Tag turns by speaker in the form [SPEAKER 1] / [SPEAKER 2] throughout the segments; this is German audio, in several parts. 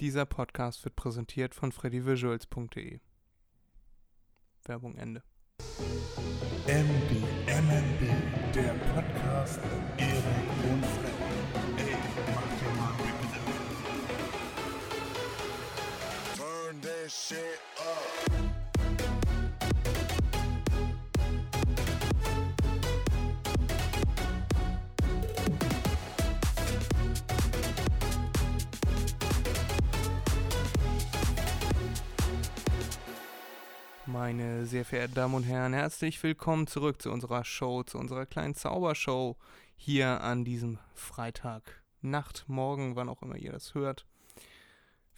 [SPEAKER 1] Dieser Podcast wird präsentiert von freddyvisuals.de. Werbung Ende.
[SPEAKER 2] MD, MNB, der Podcast mit Erik und Freddy.
[SPEAKER 1] Meine sehr verehrten Damen und Herren, herzlich willkommen zurück zu unserer Show, zu unserer kleinen Zaubershow hier an diesem Freitag, Nacht, Morgen, wann auch immer ihr das hört.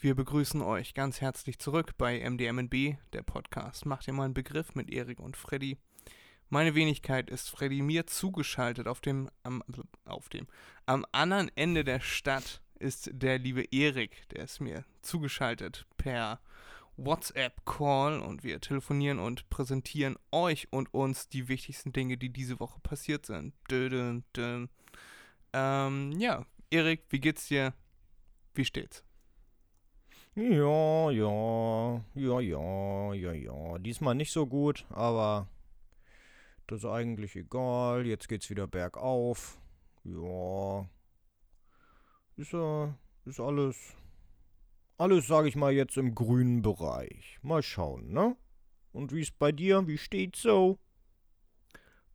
[SPEAKER 1] Wir begrüßen euch ganz herzlich zurück bei MDMNB, der Podcast. Macht ihr mal einen Begriff mit Erik und Freddy. Meine Wenigkeit ist Freddy mir zugeschaltet auf dem, am, auf dem, am anderen Ende der Stadt ist der liebe Erik, der ist mir zugeschaltet per WhatsApp-Call und wir telefonieren und präsentieren euch und uns die wichtigsten Dinge, die diese Woche passiert sind. Dö, dö, dö. Ähm, ja, Erik, wie geht's dir? Wie steht's?
[SPEAKER 3] Ja, ja, ja, ja, ja, ja. Diesmal nicht so gut, aber das ist eigentlich egal. Jetzt geht's wieder bergauf. Ja. Ist, äh, ist alles, alles, sage ich mal, jetzt im grünen Bereich. Mal schauen, ne? Und wie ist bei dir? Wie steht's so?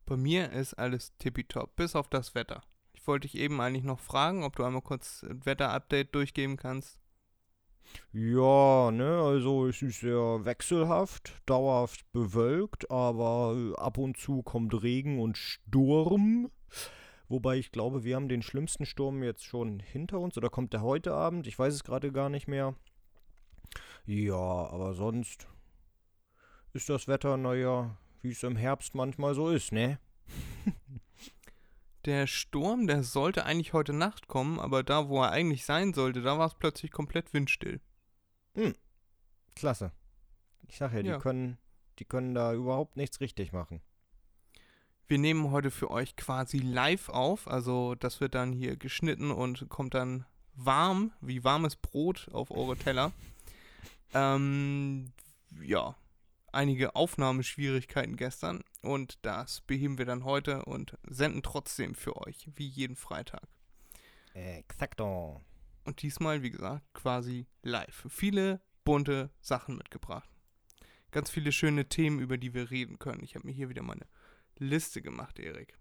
[SPEAKER 1] Bei mir ist alles tippitopp, bis auf das Wetter. Ich wollte dich eben eigentlich noch fragen, ob du einmal kurz ein Wetter-Update durchgeben kannst.
[SPEAKER 3] Ja, ne, also es ist sehr wechselhaft, dauerhaft bewölkt, aber ab und zu kommt Regen und Sturm. Wobei ich glaube, wir haben den schlimmsten Sturm jetzt schon hinter uns oder kommt der heute Abend? Ich weiß es gerade gar nicht mehr. Ja, aber sonst ist das Wetter, naja, wie es im Herbst manchmal so ist, ne?
[SPEAKER 1] Der Sturm, der sollte eigentlich heute Nacht kommen, aber da, wo er eigentlich sein sollte, da war es plötzlich komplett windstill.
[SPEAKER 3] Klasse. Ich sag ja, die
[SPEAKER 1] Ja.
[SPEAKER 3] können, die können da überhaupt nichts richtig machen.
[SPEAKER 1] Wir nehmen heute für euch quasi live auf, also das wird dann hier geschnitten und kommt dann warm, wie warmes Brot auf eure Teller. Ähm, ja, einige Aufnahmeschwierigkeiten gestern und das beheben wir dann heute und senden trotzdem für euch, wie jeden Freitag.
[SPEAKER 3] Exakto.
[SPEAKER 1] Und diesmal, wie gesagt, quasi live. Viele bunte Sachen mitgebracht. Ganz viele schöne Themen, über die wir reden können. Ich habe mir hier wieder meine Liste gemacht, Erik.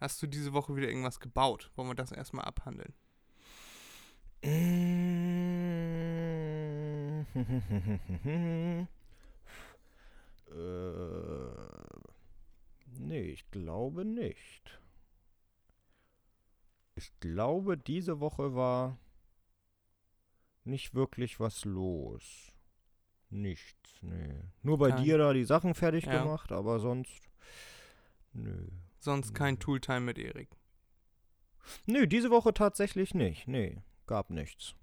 [SPEAKER 1] Hast du diese Woche wieder irgendwas gebaut? Wollen wir das erstmal abhandeln?
[SPEAKER 3] Äh, nee, ich glaube nicht. Ich glaube, diese Woche war nicht wirklich was los. Nichts, nee. Nur bei
[SPEAKER 1] Kein-
[SPEAKER 3] dir da die Sachen fertig
[SPEAKER 1] Ja.
[SPEAKER 3] gemacht, aber sonst. Nö.
[SPEAKER 1] Sonst kein Tooltime mit Erik.
[SPEAKER 3] Nö, diese Woche tatsächlich nicht. Nee, gab nichts.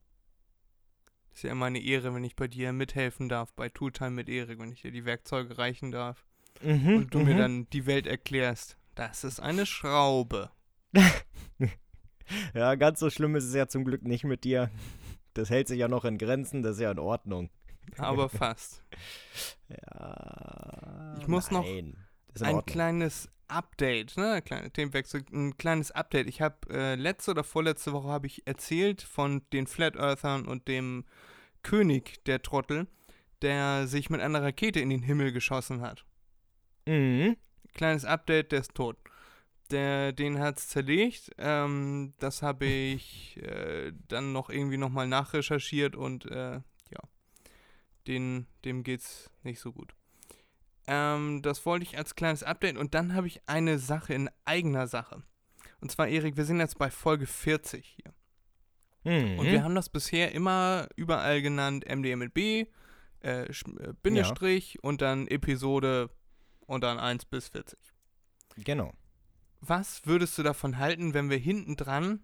[SPEAKER 1] Ist ja immer eine Ehre, wenn ich bei dir mithelfen darf bei Tooltime mit Erik, wenn ich dir die Werkzeuge reichen darf
[SPEAKER 3] Mhm,
[SPEAKER 1] und du mir
[SPEAKER 3] mhm.
[SPEAKER 1] dann die Welt erklärst. Das ist eine Schraube.
[SPEAKER 3] Ja, ganz so schlimm ist es ja zum Glück nicht mit dir. Das hält sich ja noch in Grenzen, das ist ja in Ordnung.
[SPEAKER 1] Aber fast.
[SPEAKER 3] Ja.
[SPEAKER 1] Ich muss noch
[SPEAKER 3] nein, in
[SPEAKER 1] ein kleines Update, ne, kleine Themenwechsel, ein kleines Update. Ich habe äh, letzte oder vorletzte Woche habe ich erzählt von den Flat Earthern und dem König der Trottel, der sich mit einer Rakete in den Himmel geschossen hat.
[SPEAKER 3] Mhm.
[SPEAKER 1] Kleines Update, der ist tot. Der, den hat's zerlegt. Ähm, das habe ich äh, dann noch irgendwie nochmal nachrecherchiert und äh, den, dem geht's nicht so gut. Ähm, das wollte ich als kleines Update und dann habe ich eine Sache in eigener Sache. Und zwar, Erik, wir sind jetzt bei Folge 40 hier.
[SPEAKER 3] Mhm.
[SPEAKER 1] Und wir haben das bisher immer überall genannt MDMB, äh, äh, Bindestrich und dann Episode und dann 1 bis 40.
[SPEAKER 3] genau.
[SPEAKER 1] Was würdest du davon halten, wenn wir hinten dran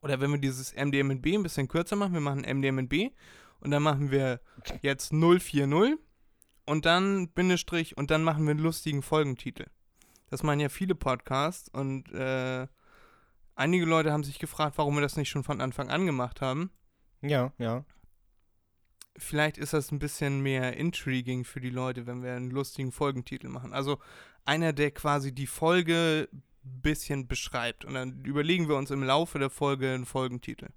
[SPEAKER 1] oder wenn wir dieses MDMB ein bisschen kürzer machen? Wir machen MDMB und dann machen wir jetzt 040 und dann Bindestrich und dann machen wir einen lustigen Folgentitel. Das machen ja viele Podcasts und äh, einige Leute haben sich gefragt, warum wir das nicht schon von Anfang an gemacht haben.
[SPEAKER 3] Ja, ja.
[SPEAKER 1] Vielleicht ist das ein bisschen mehr intriguing für die Leute, wenn wir einen lustigen Folgentitel machen. Also einer, der quasi die Folge ein bisschen beschreibt. Und dann überlegen wir uns im Laufe der Folge einen Folgentitel.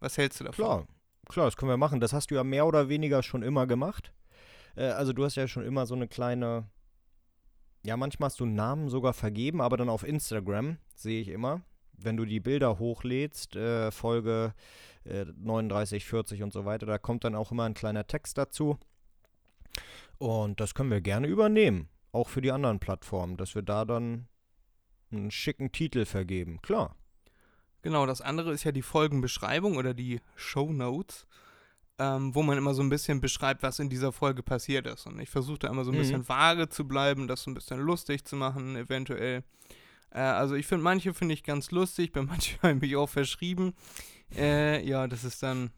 [SPEAKER 1] Was hältst du davon?
[SPEAKER 3] Klar, klar, das können wir machen. Das hast du ja mehr oder weniger schon immer gemacht. Äh, also du hast ja schon immer so eine kleine, ja, manchmal hast du Namen sogar vergeben, aber dann auf Instagram sehe ich immer, wenn du die Bilder hochlädst, äh, Folge äh, 39, 40 und so weiter, da kommt dann auch immer ein kleiner Text dazu. Und das können wir gerne übernehmen, auch für die anderen Plattformen, dass wir da dann einen schicken Titel vergeben. Klar.
[SPEAKER 1] Genau, das andere ist ja die Folgenbeschreibung oder die Show Notes, ähm, wo man immer so ein bisschen beschreibt, was in dieser Folge passiert ist. Und ich versuche da immer so ein
[SPEAKER 3] Mhm.
[SPEAKER 1] bisschen vage zu bleiben, das so ein bisschen lustig zu machen, eventuell. Äh, also ich finde, manche finde ich ganz lustig, bei manchen habe ich mich auch verschrieben. Äh, ja, das ist dann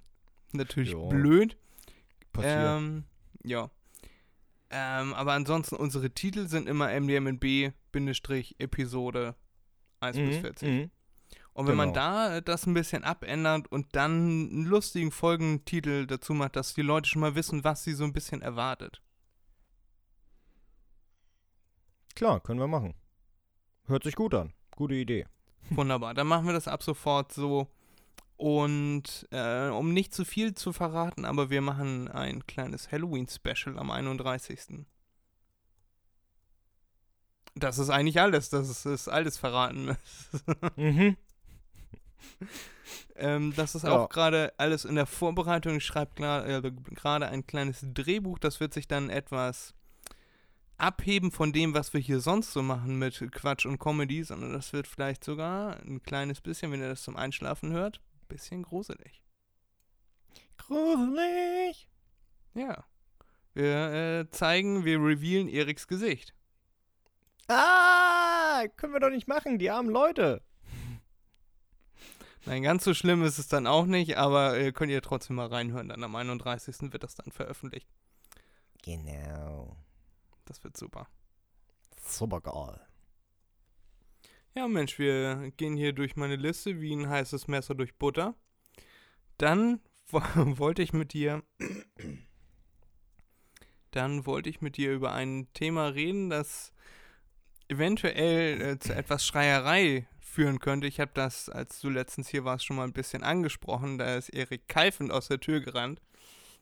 [SPEAKER 1] natürlich
[SPEAKER 3] Ja.
[SPEAKER 1] blöd.
[SPEAKER 3] Passiert.
[SPEAKER 1] Ähm, ja. Ähm, aber ansonsten, unsere Titel sind immer MDMNB-Episode 1 bis
[SPEAKER 3] Mhm,
[SPEAKER 1] 40.
[SPEAKER 3] mhm.
[SPEAKER 1] Und wenn man
[SPEAKER 3] Genau.
[SPEAKER 1] da äh, das ein bisschen abändert und dann einen lustigen Folgentitel dazu macht, dass die Leute schon mal wissen, was sie so ein bisschen erwartet.
[SPEAKER 3] Klar, können wir machen. Hört sich gut an. Gute Idee.
[SPEAKER 1] Wunderbar. Dann machen wir das ab sofort so. Und äh, um nicht zu viel zu verraten, aber wir machen ein kleines Halloween-Special am 31. Das ist eigentlich alles. Das ist, ist alles verraten.
[SPEAKER 3] Mhm.
[SPEAKER 1] ähm, das ist
[SPEAKER 3] Ja.
[SPEAKER 1] auch gerade alles in der Vorbereitung. Ich schreibe äh, gerade ein kleines Drehbuch. Das wird sich dann etwas abheben von dem, was wir hier sonst so machen mit Quatsch und Comedy, sondern das wird vielleicht sogar ein kleines bisschen, wenn ihr das zum Einschlafen hört, ein bisschen gruselig.
[SPEAKER 3] Gruselig.
[SPEAKER 1] Ja. Wir äh, zeigen, wir revealen Eriks Gesicht.
[SPEAKER 3] Ah, können wir doch nicht machen, die armen Leute.
[SPEAKER 1] Nein, ganz so schlimm ist es dann auch nicht, aber äh, könnt ihr trotzdem mal reinhören. Dann am 31. wird das dann veröffentlicht.
[SPEAKER 3] Genau.
[SPEAKER 1] Das wird super.
[SPEAKER 3] Super geil.
[SPEAKER 1] Ja, Mensch, wir gehen hier durch meine Liste wie ein heißes Messer durch Butter. Dann wo- wollte ich mit dir. Dann wollte ich mit dir über ein Thema reden, das eventuell äh, zu etwas Schreierei führen könnte. Ich habe das, als du letztens hier warst, schon mal ein bisschen angesprochen. Da ist Erik keifend aus der Tür gerannt.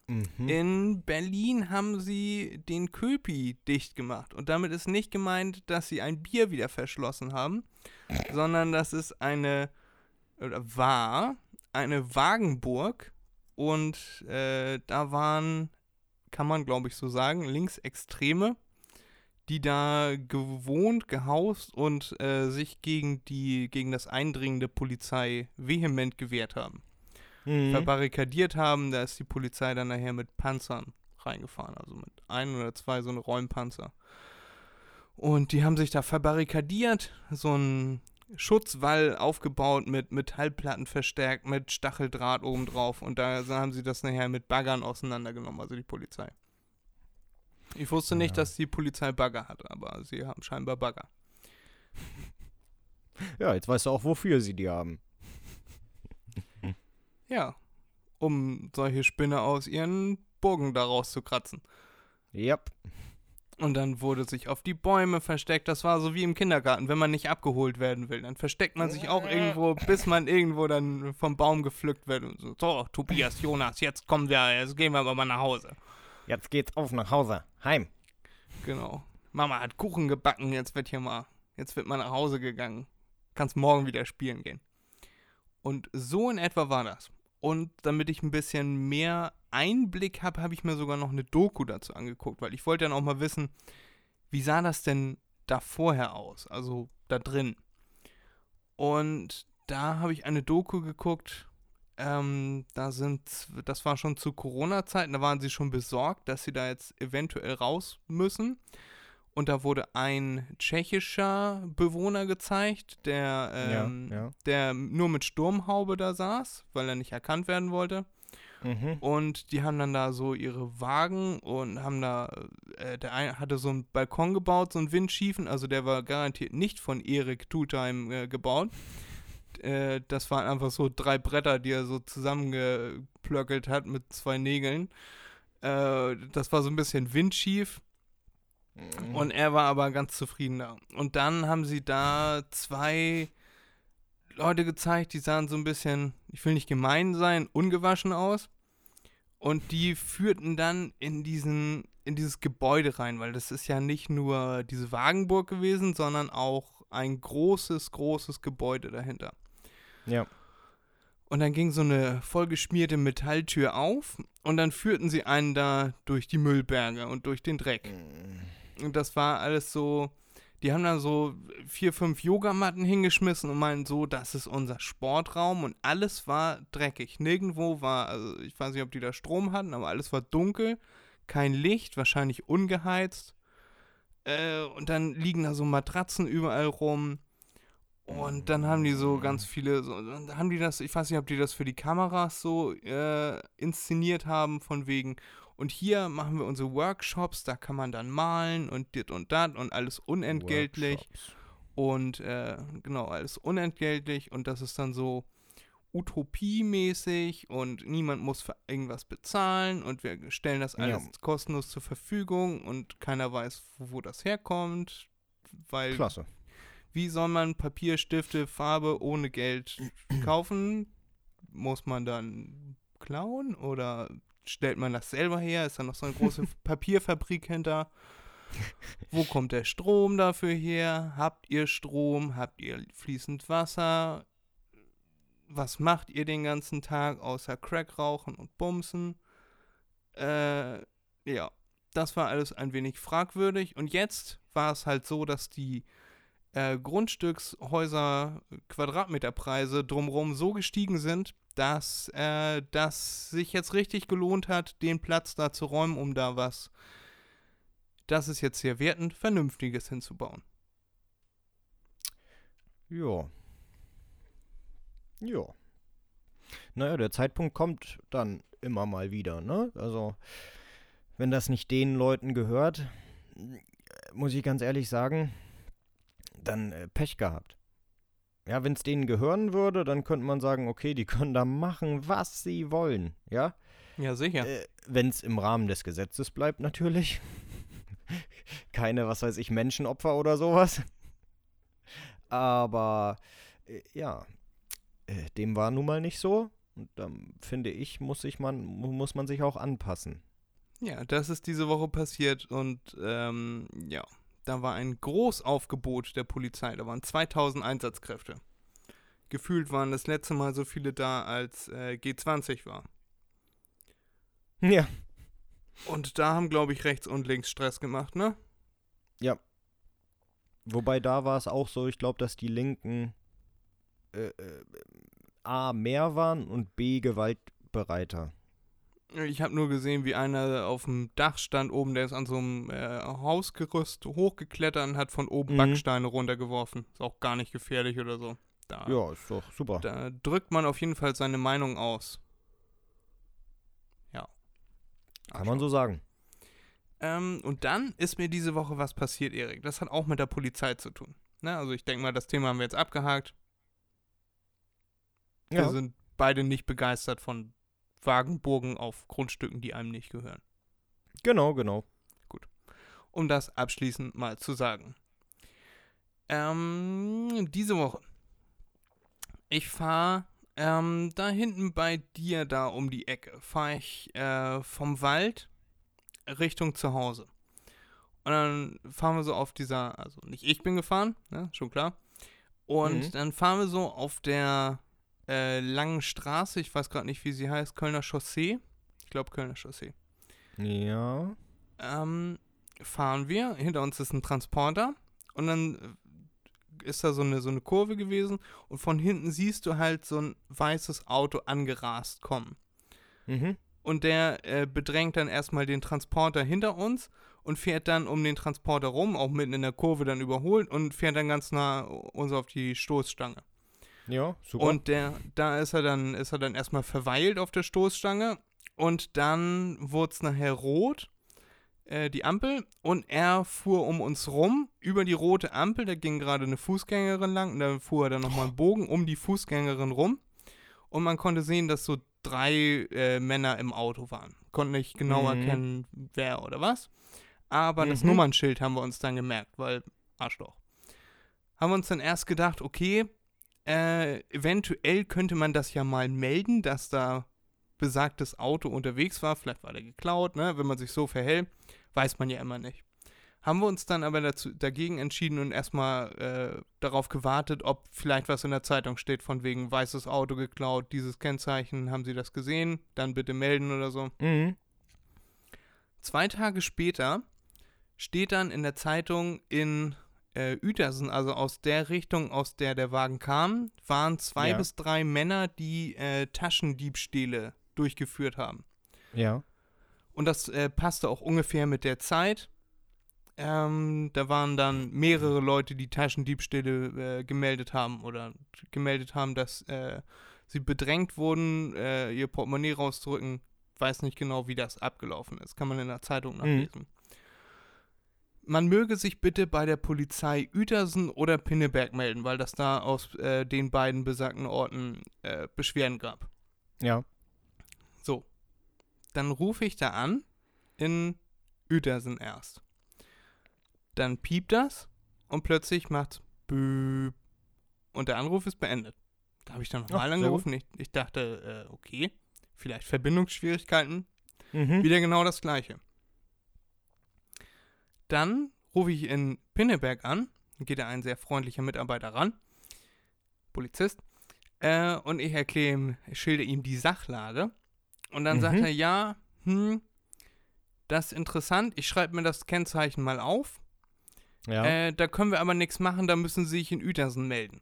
[SPEAKER 3] Mhm.
[SPEAKER 1] In Berlin haben sie den Köpi dicht gemacht. Und damit ist nicht gemeint, dass sie ein Bier wieder verschlossen haben, sondern das ist eine, oder war, eine Wagenburg. Und äh, da waren, kann man glaube ich so sagen, Linksextreme, die da gewohnt, gehaust und äh, sich gegen, die, gegen das Eindringen der Polizei vehement gewehrt haben
[SPEAKER 3] Mhm.
[SPEAKER 1] verbarrikadiert haben, da ist die Polizei dann nachher mit Panzern reingefahren, also mit ein oder zwei so eine Räumpanzer. Und die haben sich da verbarrikadiert, so einen Schutzwall aufgebaut mit Metallplatten verstärkt, mit Stacheldraht obendrauf und da haben sie das nachher mit Baggern auseinandergenommen, also die Polizei. Ich wusste nicht,
[SPEAKER 3] Ja.
[SPEAKER 1] dass die Polizei Bagger hat, aber sie haben scheinbar Bagger.
[SPEAKER 3] Ja, jetzt weißt du auch, wofür sie die haben.
[SPEAKER 1] Ja, um solche Spinne aus ihren Burgen da rauszukratzen.
[SPEAKER 3] Yep.
[SPEAKER 1] Und dann wurde sich auf die Bäume versteckt. Das war so wie im Kindergarten, wenn man nicht abgeholt werden will. Dann versteckt man sich auch irgendwo, bis man irgendwo dann vom Baum gepflückt wird. Und so, so, Tobias, Jonas, jetzt kommen wir, jetzt gehen wir aber mal nach Hause.
[SPEAKER 3] Jetzt geht's auf nach Hause. Heim.
[SPEAKER 1] Genau. Mama hat Kuchen gebacken, jetzt wird hier mal, jetzt wird mal nach Hause gegangen. Kannst morgen wieder spielen gehen. Und so in etwa war das. Und damit ich ein bisschen mehr Einblick habe, habe ich mir sogar noch eine Doku dazu angeguckt, weil ich wollte dann auch mal wissen, wie sah das denn da vorher aus, also da drin. Und da habe ich eine Doku geguckt, ähm, da sind, das war schon zu Corona-Zeiten, da waren sie schon besorgt, dass sie da jetzt eventuell raus müssen. Und da wurde ein tschechischer Bewohner gezeigt, der, ähm,
[SPEAKER 3] ja, ja.
[SPEAKER 1] der nur mit Sturmhaube da saß, weil er nicht erkannt werden wollte.
[SPEAKER 3] Mhm.
[SPEAKER 1] Und die haben dann da so ihre Wagen und haben da, äh, der eine hatte so einen Balkon gebaut, so einen Windschiefen, also der war garantiert nicht von Erik Tutheim äh, gebaut. Äh, das waren einfach so drei Bretter, die er so zusammengeplöckelt hat mit zwei Nägeln. Äh, das war so ein bisschen windschief.
[SPEAKER 3] Mhm.
[SPEAKER 1] Und er war aber ganz zufrieden da. Und dann haben sie da zwei Leute gezeigt, die sahen so ein bisschen, ich will nicht gemein sein, ungewaschen aus. Und die führten dann in diesen, in dieses Gebäude rein, weil das ist ja nicht nur diese Wagenburg gewesen, sondern auch ein großes, großes Gebäude dahinter.
[SPEAKER 3] Ja.
[SPEAKER 1] Und dann ging so eine vollgeschmierte Metalltür auf und dann führten sie einen da durch die Müllberge und durch den Dreck. Und das war alles so, die haben da so vier, fünf Yogamatten hingeschmissen und meinten so, das ist unser Sportraum und alles war dreckig. Nirgendwo war, also ich weiß nicht, ob die da Strom hatten, aber alles war dunkel, kein Licht, wahrscheinlich ungeheizt. Äh, und dann liegen da so Matratzen überall rum. Und dann haben die so ganz viele, so, dann haben die das, ich weiß nicht, ob die das für die Kameras so äh, inszeniert haben, von wegen, und hier machen wir unsere Workshops, da kann man dann malen und dit und dat und alles unentgeltlich.
[SPEAKER 3] Workshops.
[SPEAKER 1] Und äh, genau, alles unentgeltlich und das ist dann so utopiemäßig und niemand muss für irgendwas bezahlen und wir stellen das alles
[SPEAKER 3] Ja.
[SPEAKER 1] kostenlos zur Verfügung und keiner weiß, wo, wo das herkommt, weil
[SPEAKER 3] Klasse.
[SPEAKER 1] Wie soll man Papier, Stifte, Farbe ohne Geld kaufen? Muss man dann klauen oder stellt man das selber her? Ist da noch so eine große Papierfabrik hinter? Wo kommt der Strom dafür her? Habt ihr Strom? Habt ihr fließend Wasser? Was macht ihr den ganzen Tag außer Crack rauchen und bumsen? Äh, ja, das war alles ein wenig fragwürdig. Und jetzt war es halt so, dass die äh, Grundstückshäuser Quadratmeterpreise drumherum so gestiegen sind, dass äh, das sich jetzt richtig gelohnt hat, den Platz da zu räumen, um da was, das ist jetzt sehr wertend, Vernünftiges hinzubauen.
[SPEAKER 3] Ja. Ja. Naja, der Zeitpunkt kommt dann immer mal wieder, ne? Also, wenn das nicht den Leuten gehört, muss ich ganz ehrlich sagen, dann äh, Pech gehabt. Ja, wenn es denen gehören würde, dann könnte man sagen, okay, die können da machen, was sie wollen, ja?
[SPEAKER 1] Ja, sicher.
[SPEAKER 3] Äh, wenn es im Rahmen des Gesetzes bleibt, natürlich. Keine, was weiß ich, Menschenopfer oder sowas. Aber äh, ja, äh, dem war nun mal nicht so. Und dann finde ich, muss, sich man, mu- muss man sich auch anpassen.
[SPEAKER 1] Ja, das ist diese Woche passiert und ähm, ja, da war ein Großaufgebot der Polizei. Da waren 2000 Einsatzkräfte. Gefühlt waren das letzte Mal so viele da, als äh, G20 war.
[SPEAKER 3] Ja.
[SPEAKER 1] Und da haben, glaube ich, rechts und links Stress gemacht, ne?
[SPEAKER 3] Wobei da war es auch so, ich glaube, dass die Linken äh, äh, A mehr waren und B gewaltbereiter.
[SPEAKER 1] Ich habe nur gesehen, wie einer auf dem Dach stand oben, der ist an so einem äh, Hausgerüst hochgeklettert und hat von oben
[SPEAKER 3] Mhm.
[SPEAKER 1] Backsteine runtergeworfen. Ist auch gar nicht gefährlich oder so. Da,
[SPEAKER 3] Ja, ist doch super.
[SPEAKER 1] da drückt man auf jeden Fall seine Meinung aus. Ja.
[SPEAKER 3] Kann man so sagen.
[SPEAKER 1] Ähm, und dann ist mir diese Woche was passiert, Erik. Das hat auch mit der Polizei zu tun. Ne? Also ich denke mal, das Thema haben wir jetzt abgehakt. Wir
[SPEAKER 3] Ja.
[SPEAKER 1] sind beide nicht begeistert von Wagenburgen auf Grundstücken, die einem nicht gehören.
[SPEAKER 3] Genau, genau.
[SPEAKER 1] um das abschließend mal zu sagen. Ähm, diese Woche. Ich fahre ähm, da hinten bei dir da um die Ecke. Fahre ich äh, vom Wald Richtung zu Hause. Und dann fahren wir so auf dieser, also nicht ich bin gefahren, ne, schon klar. Und
[SPEAKER 3] Mhm.
[SPEAKER 1] dann fahren wir so auf der äh, langen Straße, ich weiß gerade nicht, wie sie heißt, Kölner Chaussee. Ich glaube Kölner Chaussee
[SPEAKER 3] Ja.
[SPEAKER 1] ähm, fahren wir. Hinter uns ist ein Transporter und dann äh, ist da so eine, so eine Kurve gewesen und von hinten siehst du halt so ein weißes Auto angerast kommen.
[SPEAKER 3] Mhm.
[SPEAKER 1] Und der äh, bedrängt dann erstmal den Transporter hinter uns und fährt dann um den Transporter rum, auch mitten in der Kurve dann überholt und fährt dann ganz nah uns auf die Stoßstange.
[SPEAKER 3] Ja, super.
[SPEAKER 1] Und der, da ist er dann, ist er dann erstmal verweilt auf der Stoßstange und dann wurde es nachher rot. äh, die Ampel und er fuhr um uns rum über die rote Ampel. Da ging gerade eine Fußgängerin lang und da fuhr er dann nochmal einen Bogen um die Fußgängerin rum. Und man konnte sehen, dass so drei äh, Männer im Auto waren. Konnte nicht genau
[SPEAKER 3] Mhm.
[SPEAKER 1] erkennen, wer oder was. Aber das
[SPEAKER 3] Mhm.
[SPEAKER 1] Nummernschild haben wir uns dann gemerkt, weil Arschloch. Haben wir uns dann erst gedacht, okay, äh, eventuell könnte man das ja mal melden, dass da besagtes Auto unterwegs war. Vielleicht war der geklaut, ne? Wenn man sich so verhält, weiß man ja immer nicht. Haben wir uns dann aber dazu, dagegen entschieden und erstmal äh, darauf gewartet, ob vielleicht was in der Zeitung steht, von wegen weißes Auto geklaut, dieses Kennzeichen, haben Sie das gesehen? Dann bitte melden oder so.
[SPEAKER 3] Mhm.
[SPEAKER 1] Zwei Tage später steht dann in der Zeitung in äh, Uetersen, also aus der Richtung, aus der der Wagen kam, waren zwei
[SPEAKER 3] Ja.
[SPEAKER 1] bis drei Männer, die äh, Taschendiebstähle durchgeführt haben.
[SPEAKER 3] Ja.
[SPEAKER 1] Und das äh, passte auch ungefähr mit der Zeit. Ähm, da waren dann mehrere Leute, die Taschendiebstähle äh, gemeldet haben oder gemeldet haben, dass äh, sie bedrängt wurden, äh, ihr Portemonnaie rauszurücken. Weiß nicht genau, wie das abgelaufen ist. Kann man in der Zeitung nachlesen. Man möge sich bitte bei der Polizei Uetersen oder Pinneberg melden, weil das da aus äh, den beiden besagten Orten äh, Beschwerden gab.
[SPEAKER 3] Ja.
[SPEAKER 1] So. Dann rufe ich da an in Uetersen erst. Dann piept das und plötzlich macht's Büb. Und der Anruf ist beendet. Da habe ich dann nochmal angerufen. Ich, ich dachte, äh, okay, vielleicht Verbindungsschwierigkeiten.
[SPEAKER 3] Mhm.
[SPEAKER 1] Wieder genau das gleiche. Dann rufe ich in Pinneberg an. Geht da ein sehr freundlicher Mitarbeiter ran. Polizist. Äh, und ich erkläre ihm, ich schilder ihm die Sachlage. Und dann sagt
[SPEAKER 3] Mhm.
[SPEAKER 1] er, ja, hm, das ist interessant. Ich schreibe mir das Kennzeichen mal auf.
[SPEAKER 3] Ja.
[SPEAKER 1] Äh, da können wir aber nichts machen, da müssen Sie sich in Uetersen melden.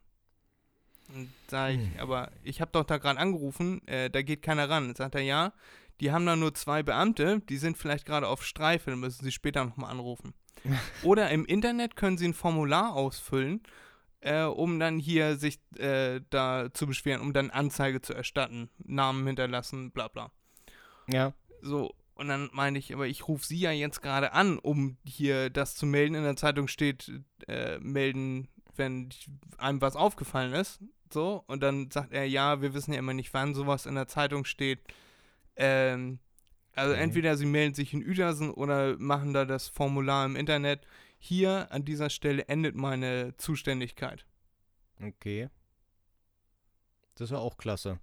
[SPEAKER 1] Und sag ich,
[SPEAKER 3] Hm.
[SPEAKER 1] aber ich habe doch da gerade angerufen, äh, da geht keiner ran. Sagt er, ja, die haben da nur zwei Beamte, die sind vielleicht gerade auf Streife, dann müssen Sie später nochmal anrufen. Oder im Internet können Sie ein Formular ausfüllen, äh, um dann hier sich äh, da zu beschweren, um dann Anzeige zu erstatten, Namen hinterlassen, bla bla.
[SPEAKER 3] ja.
[SPEAKER 1] So, und dann meine ich, aber ich rufe sie ja jetzt gerade an, um hier das zu melden. In der Zeitung steht, äh, melden, wenn einem was aufgefallen ist. So, und dann sagt er, ja, wir wissen ja immer nicht, wann sowas in der Zeitung steht. Ähm, also
[SPEAKER 3] Mhm.
[SPEAKER 1] entweder sie melden sich in Uetersen oder machen da das Formular im Internet. Hier an dieser Stelle endet meine Zuständigkeit.
[SPEAKER 3] Okay. Das war auch klasse.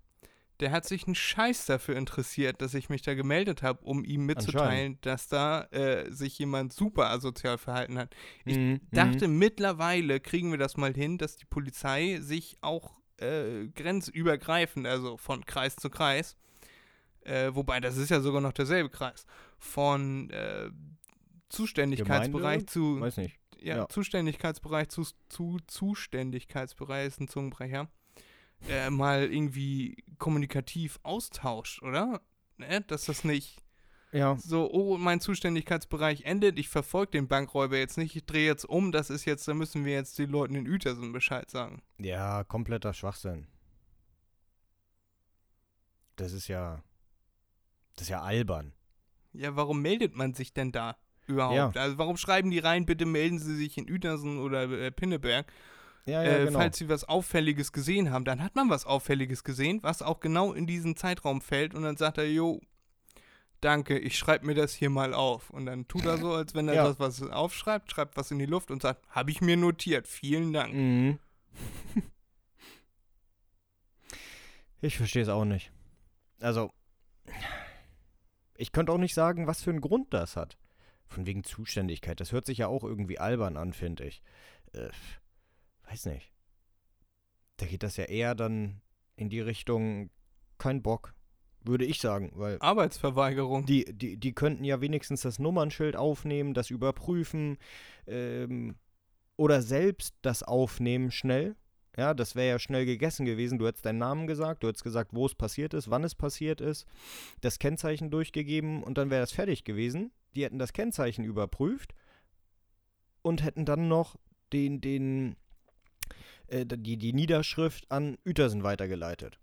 [SPEAKER 1] Der hat sich einen Scheiß dafür interessiert, dass ich mich da gemeldet habe, um ihm mitzuteilen, dass da äh, sich jemand super asozial verhalten hat. Ich
[SPEAKER 3] Mhm,
[SPEAKER 1] Dachte, mittlerweile kriegen wir das mal hin, dass die Polizei sich auch äh, grenzübergreifend, also von Kreis zu Kreis, äh, wobei das ist ja sogar noch derselbe Kreis, von äh, Zuständigkeitsbereich
[SPEAKER 3] Gemeinde?
[SPEAKER 1] zu
[SPEAKER 3] Weiß nicht.
[SPEAKER 1] ja,
[SPEAKER 3] Ja.
[SPEAKER 1] Zuständigkeitsbereich zu, zu Zuständigkeitsbereich ist ein Zungenbrecher, äh, mal irgendwie kommunikativ austauscht, oder? Ne? Dass das nicht
[SPEAKER 3] Ja.
[SPEAKER 1] so, oh, mein Zuständigkeitsbereich endet, ich verfolge den Bankräuber jetzt nicht, ich drehe jetzt um, das ist jetzt, da müssen wir jetzt den Leuten in Uetersen Bescheid sagen.
[SPEAKER 3] Ja, kompletter Schwachsinn. Das ist ja. Das ist ja albern.
[SPEAKER 1] Ja, warum meldet man sich denn da überhaupt? Also warum schreiben die rein, bitte melden Sie sich in Uetersen oder äh, Pinneberg?
[SPEAKER 3] Ja, ja,
[SPEAKER 1] äh,
[SPEAKER 3] genau.
[SPEAKER 1] falls sie was Auffälliges gesehen haben, dann hat man was Auffälliges gesehen, was auch genau in diesen Zeitraum fällt und dann sagt er, jo, danke, ich schreibe mir das hier mal auf. Und dann tut er so, als wenn er
[SPEAKER 3] Ja.
[SPEAKER 1] das was aufschreibt, schreibt was in die Luft und sagt, habe ich mir notiert, vielen Dank.
[SPEAKER 3] Mhm. Ich verstehe es auch nicht. Also, ich könnte auch nicht sagen, was für einen Grund das hat. Von wegen Zuständigkeit. Das hört sich ja auch irgendwie albern an, finde ich. Äh, weiß nicht. Da geht das ja eher dann in die Richtung, kein Bock, würde ich sagen, weil
[SPEAKER 1] Arbeitsverweigerung.
[SPEAKER 3] die, die, die könnten ja wenigstens das Nummernschild aufnehmen, das überprüfen ähm, oder selbst das aufnehmen schnell. Ja, das wäre ja schnell gegessen gewesen. Du hättest deinen Namen gesagt, du hättest gesagt, wo es passiert ist, wann es passiert ist, das Kennzeichen durchgegeben und dann wäre das fertig gewesen. Die hätten das Kennzeichen überprüft und hätten dann noch den, den, äh, die, die Niederschrift an Uetersen weitergeleitet.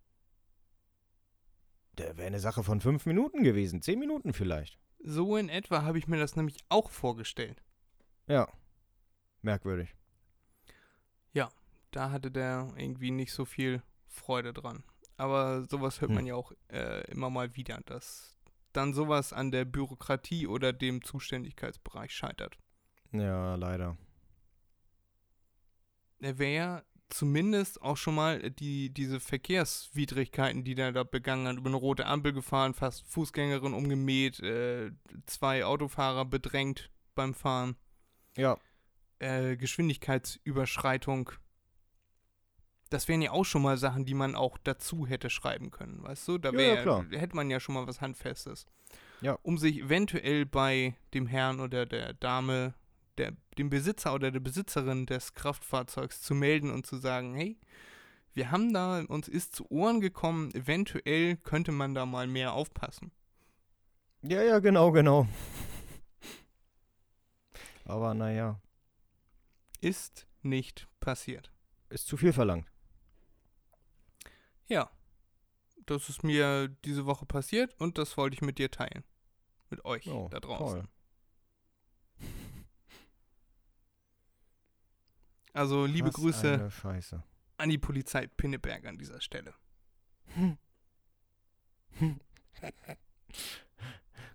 [SPEAKER 3] Der wäre eine Sache von fünf Minuten gewesen, zehn Minuten vielleicht.
[SPEAKER 1] So in etwa habe ich mir das nämlich auch vorgestellt.
[SPEAKER 3] Ja. Merkwürdig.
[SPEAKER 1] Da hatte der irgendwie nicht so viel Freude dran. Aber sowas hört
[SPEAKER 3] Hm.
[SPEAKER 1] man ja auch äh, immer mal wieder, dass dann sowas an der Bürokratie oder dem Zuständigkeitsbereich scheitert.
[SPEAKER 3] Ja, leider.
[SPEAKER 1] Er wäre ja zumindest auch schon mal die, diese Verkehrswidrigkeiten, die der da begangen hat, über eine rote Ampel gefahren, fast Fußgängerin umgemäht, äh, zwei Autofahrer bedrängt beim Fahren,
[SPEAKER 3] Ja.
[SPEAKER 1] äh, Geschwindigkeitsüberschreitung. Das wären ja auch schon mal Sachen, die man auch dazu hätte schreiben können, weißt du? Da
[SPEAKER 3] Ja,
[SPEAKER 1] wär,
[SPEAKER 3] ja, klar.
[SPEAKER 1] hätte man ja schon mal was Handfestes.
[SPEAKER 3] Ja.
[SPEAKER 1] Um sich eventuell bei dem Herrn oder der Dame, der, dem Besitzer oder der Besitzerin des Kraftfahrzeugs zu melden und zu sagen, hey, wir haben da, uns ist zu Ohren gekommen, eventuell könnte man da mal mehr aufpassen.
[SPEAKER 3] Ja, ja, genau, genau. Aber naja,
[SPEAKER 1] Ist nicht passiert.
[SPEAKER 3] ist zu viel verlangt.
[SPEAKER 1] Ja. Das ist mir diese Woche passiert und das wollte ich mit dir teilen. Mit euch
[SPEAKER 3] Oh,
[SPEAKER 1] da draußen.
[SPEAKER 3] toll.
[SPEAKER 1] Also liebe
[SPEAKER 3] Was
[SPEAKER 1] Grüße an die Polizei Pinneberg an dieser Stelle.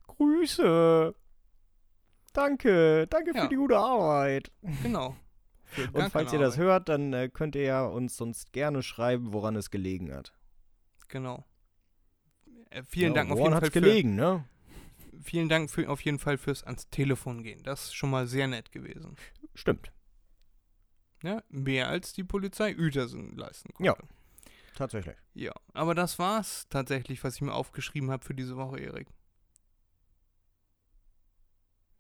[SPEAKER 3] Grüße. Danke, danke
[SPEAKER 1] Ja.
[SPEAKER 3] für die gute Arbeit.
[SPEAKER 1] Genau. Für
[SPEAKER 3] Und falls ihr das hört, dann äh, könnt ihr ja uns sonst gerne schreiben, woran es gelegen hat.
[SPEAKER 1] Genau. Äh, vielen
[SPEAKER 3] ja,
[SPEAKER 1] Dank auf jeden Fall für,
[SPEAKER 3] gelegen, ne?
[SPEAKER 1] vielen Dank für, auf jeden Fall fürs ans Telefon gehen. Das ist schon mal sehr nett gewesen.
[SPEAKER 3] Stimmt,
[SPEAKER 1] Ja, mehr als die Polizei Uetersen leisten konnte.
[SPEAKER 3] Ja. tatsächlich.
[SPEAKER 1] Ja, aber das war's tatsächlich, was ich mir aufgeschrieben habe für diese Woche, Erik.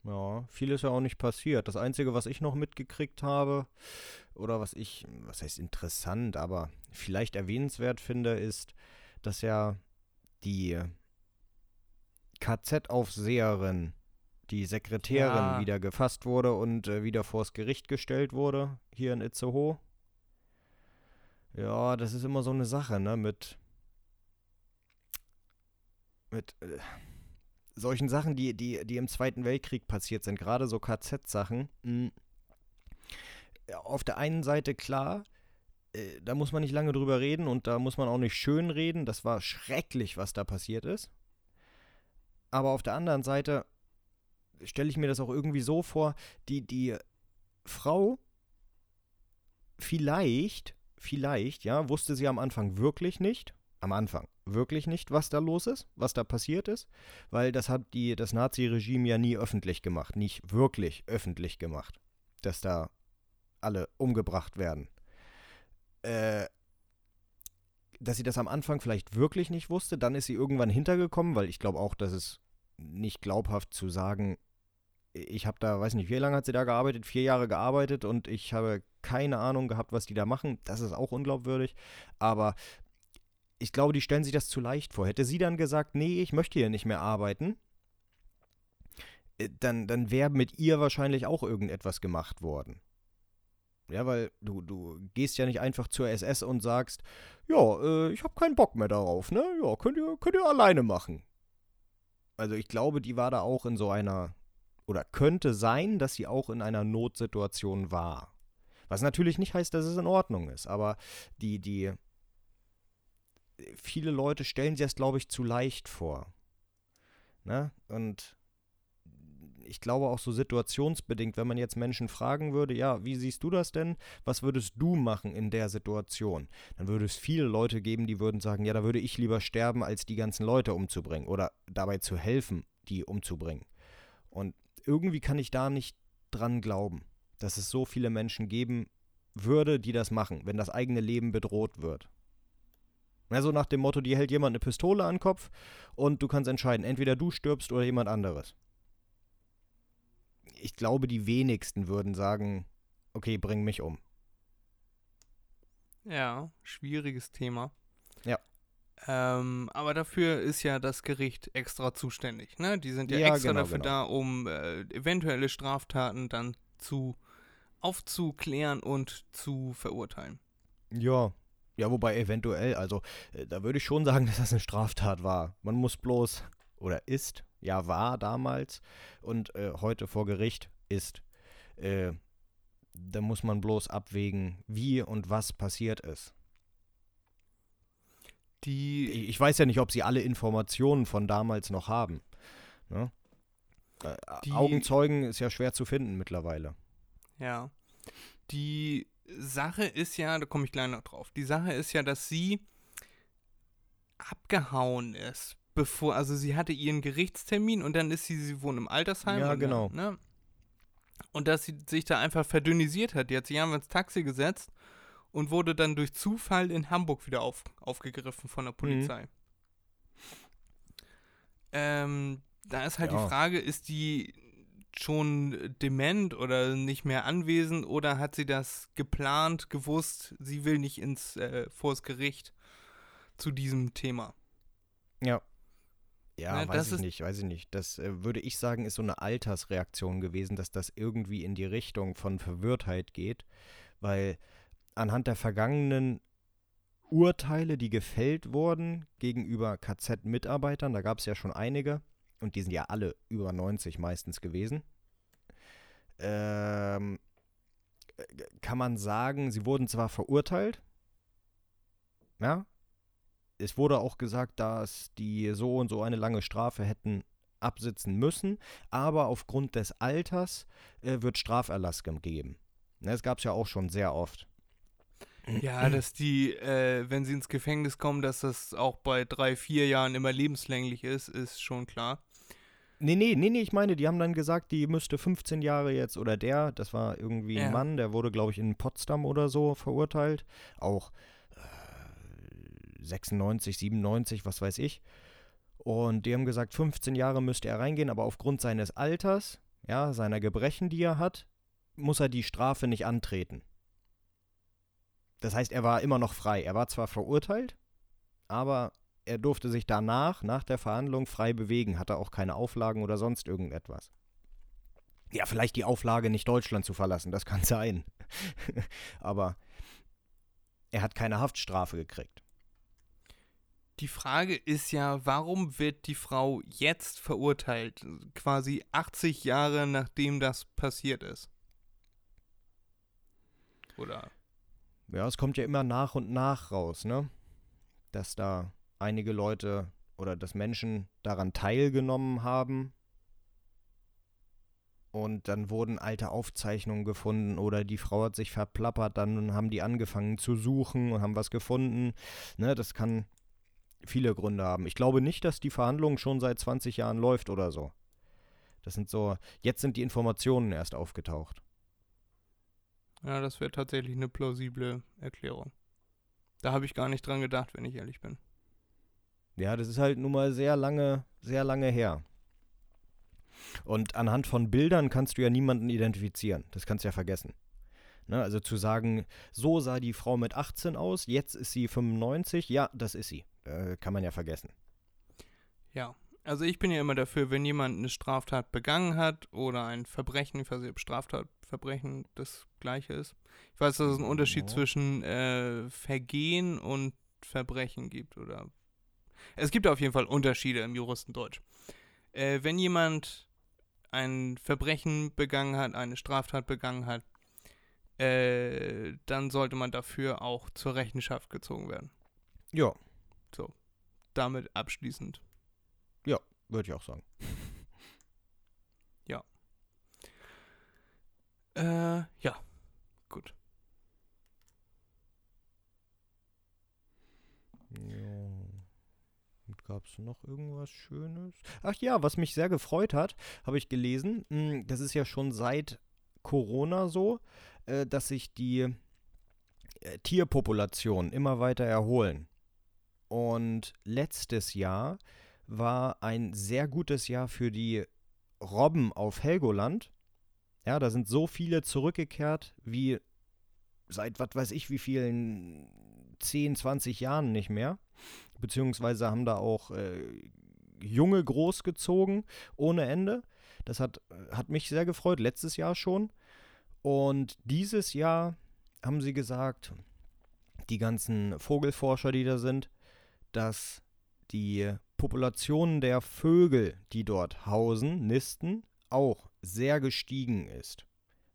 [SPEAKER 3] Ja, viel ist ja auch nicht passiert. Das Einzige, was ich noch mitgekriegt habe, oder was ich, was heißt interessant, aber vielleicht erwähnenswert finde, ist, dass ja die KZ-Aufseherin, die Sekretärin,
[SPEAKER 1] Ja.
[SPEAKER 3] wieder gefasst wurde und äh, wieder vors Gericht gestellt wurde, hier in Itzehoe. Ja, das ist immer so eine Sache, ne, mit, mit, äh, solchen Sachen, die, die, die im Zweiten Weltkrieg passiert sind, gerade so KZ-Sachen, ja, auf der einen Seite klar, äh, da muss man nicht lange drüber reden und da muss man auch nicht schön reden. Das war schrecklich, was da passiert ist. Aber auf der anderen Seite stelle ich mir das auch irgendwie so vor, die, die Frau vielleicht, vielleicht, ja, wusste sie am Anfang wirklich nicht, am Anfang wirklich nicht, was da los ist, was da passiert ist, weil das hat die, das Nazi-Regime ja nie öffentlich gemacht, nicht wirklich öffentlich gemacht, dass da alle umgebracht werden. Äh, dass sie das am Anfang vielleicht wirklich nicht wusste, dann ist sie irgendwann hintergekommen, weil ich glaube auch, dass es nicht glaubhaft zu sagen, ich habe da, weiß nicht, wie lange hat sie da gearbeitet? Vier Jahre gearbeitet und ich habe keine Ahnung gehabt, was die da machen. Das ist auch unglaubwürdig. Aber ich glaube, die stellen sich das zu leicht vor. Hätte sie dann gesagt, nee, ich möchte hier nicht mehr arbeiten, äh, dann, dann wäre mit ihr wahrscheinlich auch irgendetwas gemacht worden. Ja, weil du, du gehst ja nicht einfach zur SS und sagst, ja, äh, ich habe keinen Bock mehr darauf, ne? Ja, könnt ihr, könnt ihr alleine machen. Also ich glaube, die war da auch in so einer, oder könnte sein, dass sie auch in einer Notsituation war. Was natürlich nicht heißt, dass es in Ordnung ist, aber die, die, viele Leute stellen sich das, glaube ich, zu leicht vor. Ne? Und ich glaube auch so situationsbedingt, wenn man jetzt Menschen fragen würde, ja, wie siehst du das denn? Was würdest du machen in der Situation? Dann würde es viele Leute geben, die würden sagen, ja, da würde ich lieber sterben, als die ganzen Leute umzubringen oder dabei zu helfen, die umzubringen. Und irgendwie kann ich da nicht dran glauben, dass es so viele Menschen geben würde, die das machen, wenn das eigene Leben bedroht wird. Also nach dem Motto, dir hält jemand eine Pistole an den Kopf und du kannst entscheiden, entweder du stirbst oder jemand anderes. Ich glaube, die wenigsten würden sagen, okay, bring mich um.
[SPEAKER 1] Ja, schwieriges Thema.
[SPEAKER 3] Ja.
[SPEAKER 1] Ähm, aber dafür ist ja das Gericht extra zuständig. Ne? Die sind ja,
[SPEAKER 3] Ja,
[SPEAKER 1] extra
[SPEAKER 3] genau,
[SPEAKER 1] dafür
[SPEAKER 3] genau.
[SPEAKER 1] da, um äh, eventuelle Straftaten dann zu aufzuklären und zu verurteilen.
[SPEAKER 3] Ja. Ja, wobei eventuell, also äh, da würde ich schon sagen, dass das eine Straftat war. Man muss bloß oder ist, ja war damals und äh, heute vor Gericht ist. Äh, da muss man bloß abwägen, wie und was passiert ist.
[SPEAKER 1] Die,
[SPEAKER 3] Ich weiß ja nicht, ob sie alle Informationen von damals noch haben. Ne? Äh,
[SPEAKER 1] Die-
[SPEAKER 3] Augenzeugen ist ja schwer zu finden mittlerweile.
[SPEAKER 1] ja. Die Sache ist ja, da komme ich gleich noch drauf. Die Sache ist ja, dass sie abgehauen ist, bevor, also sie hatte ihren Gerichtstermin und dann ist sie, sie wohnt im Altersheim.
[SPEAKER 3] Ja,
[SPEAKER 1] und,
[SPEAKER 3] genau.
[SPEAKER 1] Ne? Und dass sie sich da einfach verdünnisiert hat. Die hat sich einfach ins Taxi gesetzt und wurde dann durch Zufall in Hamburg wieder auf, aufgegriffen von der
[SPEAKER 3] Mhm.
[SPEAKER 1] Polizei. Ähm, da ist halt
[SPEAKER 3] Ja.
[SPEAKER 1] die Frage, ist die schon dement oder nicht mehr anwesend oder hat sie das geplant, gewusst, sie will nicht ins äh, vors Gericht zu diesem Thema?
[SPEAKER 3] Ja. Ja,
[SPEAKER 1] Ne,
[SPEAKER 3] weiß ich nicht, weiß ich nicht. Das äh, würde ich sagen, ist so eine Altersreaktion gewesen, dass das irgendwie in die Richtung von Verwirrtheit geht, weil anhand der vergangenen Urteile, die gefällt wurden gegenüber KZ-Mitarbeitern, da gab es ja schon einige und die sind ja alle über 90 meistens gewesen, ähm, äh, kann man sagen, sie wurden zwar verurteilt, ja, es wurde auch gesagt, dass die so und so eine lange Strafe hätten absitzen müssen, aber aufgrund des Alters äh, wird Straferlass gegeben. Ne, Das gab es ja auch schon sehr oft.
[SPEAKER 1] Ja, dass die, äh, wenn sie ins Gefängnis kommen, dass das auch bei drei, vier Jahren immer lebenslänglich ist, ist schon klar.
[SPEAKER 3] Nee, nee, nee, nee, ich meine, die haben dann gesagt, die müsste 15 Jahre jetzt, oder der, das war irgendwie ein
[SPEAKER 1] Ja.
[SPEAKER 3] Mann, der wurde, glaube ich, in Potsdam oder so verurteilt. Auch äh, 96, 97, was weiß ich. Und die haben gesagt, 15 Jahre müsste er reingehen, aber aufgrund seines Alters, ja, seiner Gebrechen, die er hat, muss er die Strafe nicht antreten. Das heißt, er war immer noch frei. Er war zwar verurteilt, aber er durfte sich danach, nach der Verhandlung, frei bewegen, hatte auch keine Auflagen oder sonst irgendetwas. Ja, vielleicht die Auflage, nicht Deutschland zu verlassen, das kann sein. aber er hat keine Haftstrafe gekriegt.
[SPEAKER 1] Die Frage ist ja, warum wird die Frau jetzt verurteilt? Quasi 80 Jahre nachdem das passiert ist. Oder?
[SPEAKER 3] Ja, es kommt ja immer nach und nach raus, ne? Dass da einige Leute oder dass Menschen daran teilgenommen haben. Und dann wurden alte Aufzeichnungen gefunden oder die Frau hat sich verplappert, dann haben die angefangen zu suchen und haben was gefunden. Ne, das kann viele Gründe haben. Ich glaube nicht, dass die Verhandlung schon seit 20 Jahren läuft oder so. Das sind so, jetzt sind die Informationen erst aufgetaucht.
[SPEAKER 1] Ja, das wäre tatsächlich eine plausible Erklärung. Da habe ich gar nicht dran gedacht, wenn ich ehrlich bin.
[SPEAKER 3] Ja, das ist halt nun mal sehr lange, sehr lange her. Und anhand von Bildern kannst du ja niemanden identifizieren. Das kannst du ja vergessen. Ne, also zu sagen, so sah die Frau mit 18 aus, jetzt ist sie 95, ja, das ist sie. Äh, kann man ja vergessen.
[SPEAKER 1] Ja, also ich bin ja immer dafür, wenn jemand eine Straftat begangen hat oder ein Verbrechen, ich weiß nicht, ob Straftat, Verbrechen das gleiche ist. Ich weiß, dass es einen Unterschied
[SPEAKER 3] Ja.
[SPEAKER 1] zwischen äh, Vergehen und Verbrechen gibt oder es gibt auf jeden Fall Unterschiede im Juristendeutsch. Äh, wenn jemand ein Verbrechen begangen hat, eine Straftat begangen hat, äh, dann sollte man dafür auch zur Rechenschaft gezogen werden.
[SPEAKER 3] Ja,
[SPEAKER 1] Damit abschließend.
[SPEAKER 3] würde ich auch sagen.
[SPEAKER 1] Äh, ja. Gut.
[SPEAKER 3] Ja. Gab es noch irgendwas Schönes? Ach ja, was mich sehr gefreut hat, habe ich gelesen. mh, Das ist ja schon seit Corona so, äh, dass sich die äh, Tierpopulationen immer weiter erholen. Und letztes Jahr war ein sehr gutes Jahr für die Robben auf Helgoland. Ja, da sind so viele zurückgekehrt wie seit was weiß ich wie vielen 10, 20 Jahren nicht mehr. Beziehungsweise haben da auch äh, Junge großgezogen ohne Ende. Das hat, hat mich sehr gefreut, letztes Jahr schon. Und dieses Jahr haben sie gesagt, die ganzen Vogelforscher, die da sind, dass die Population der Vögel, die dort hausen, nisten, auch sehr gestiegen ist.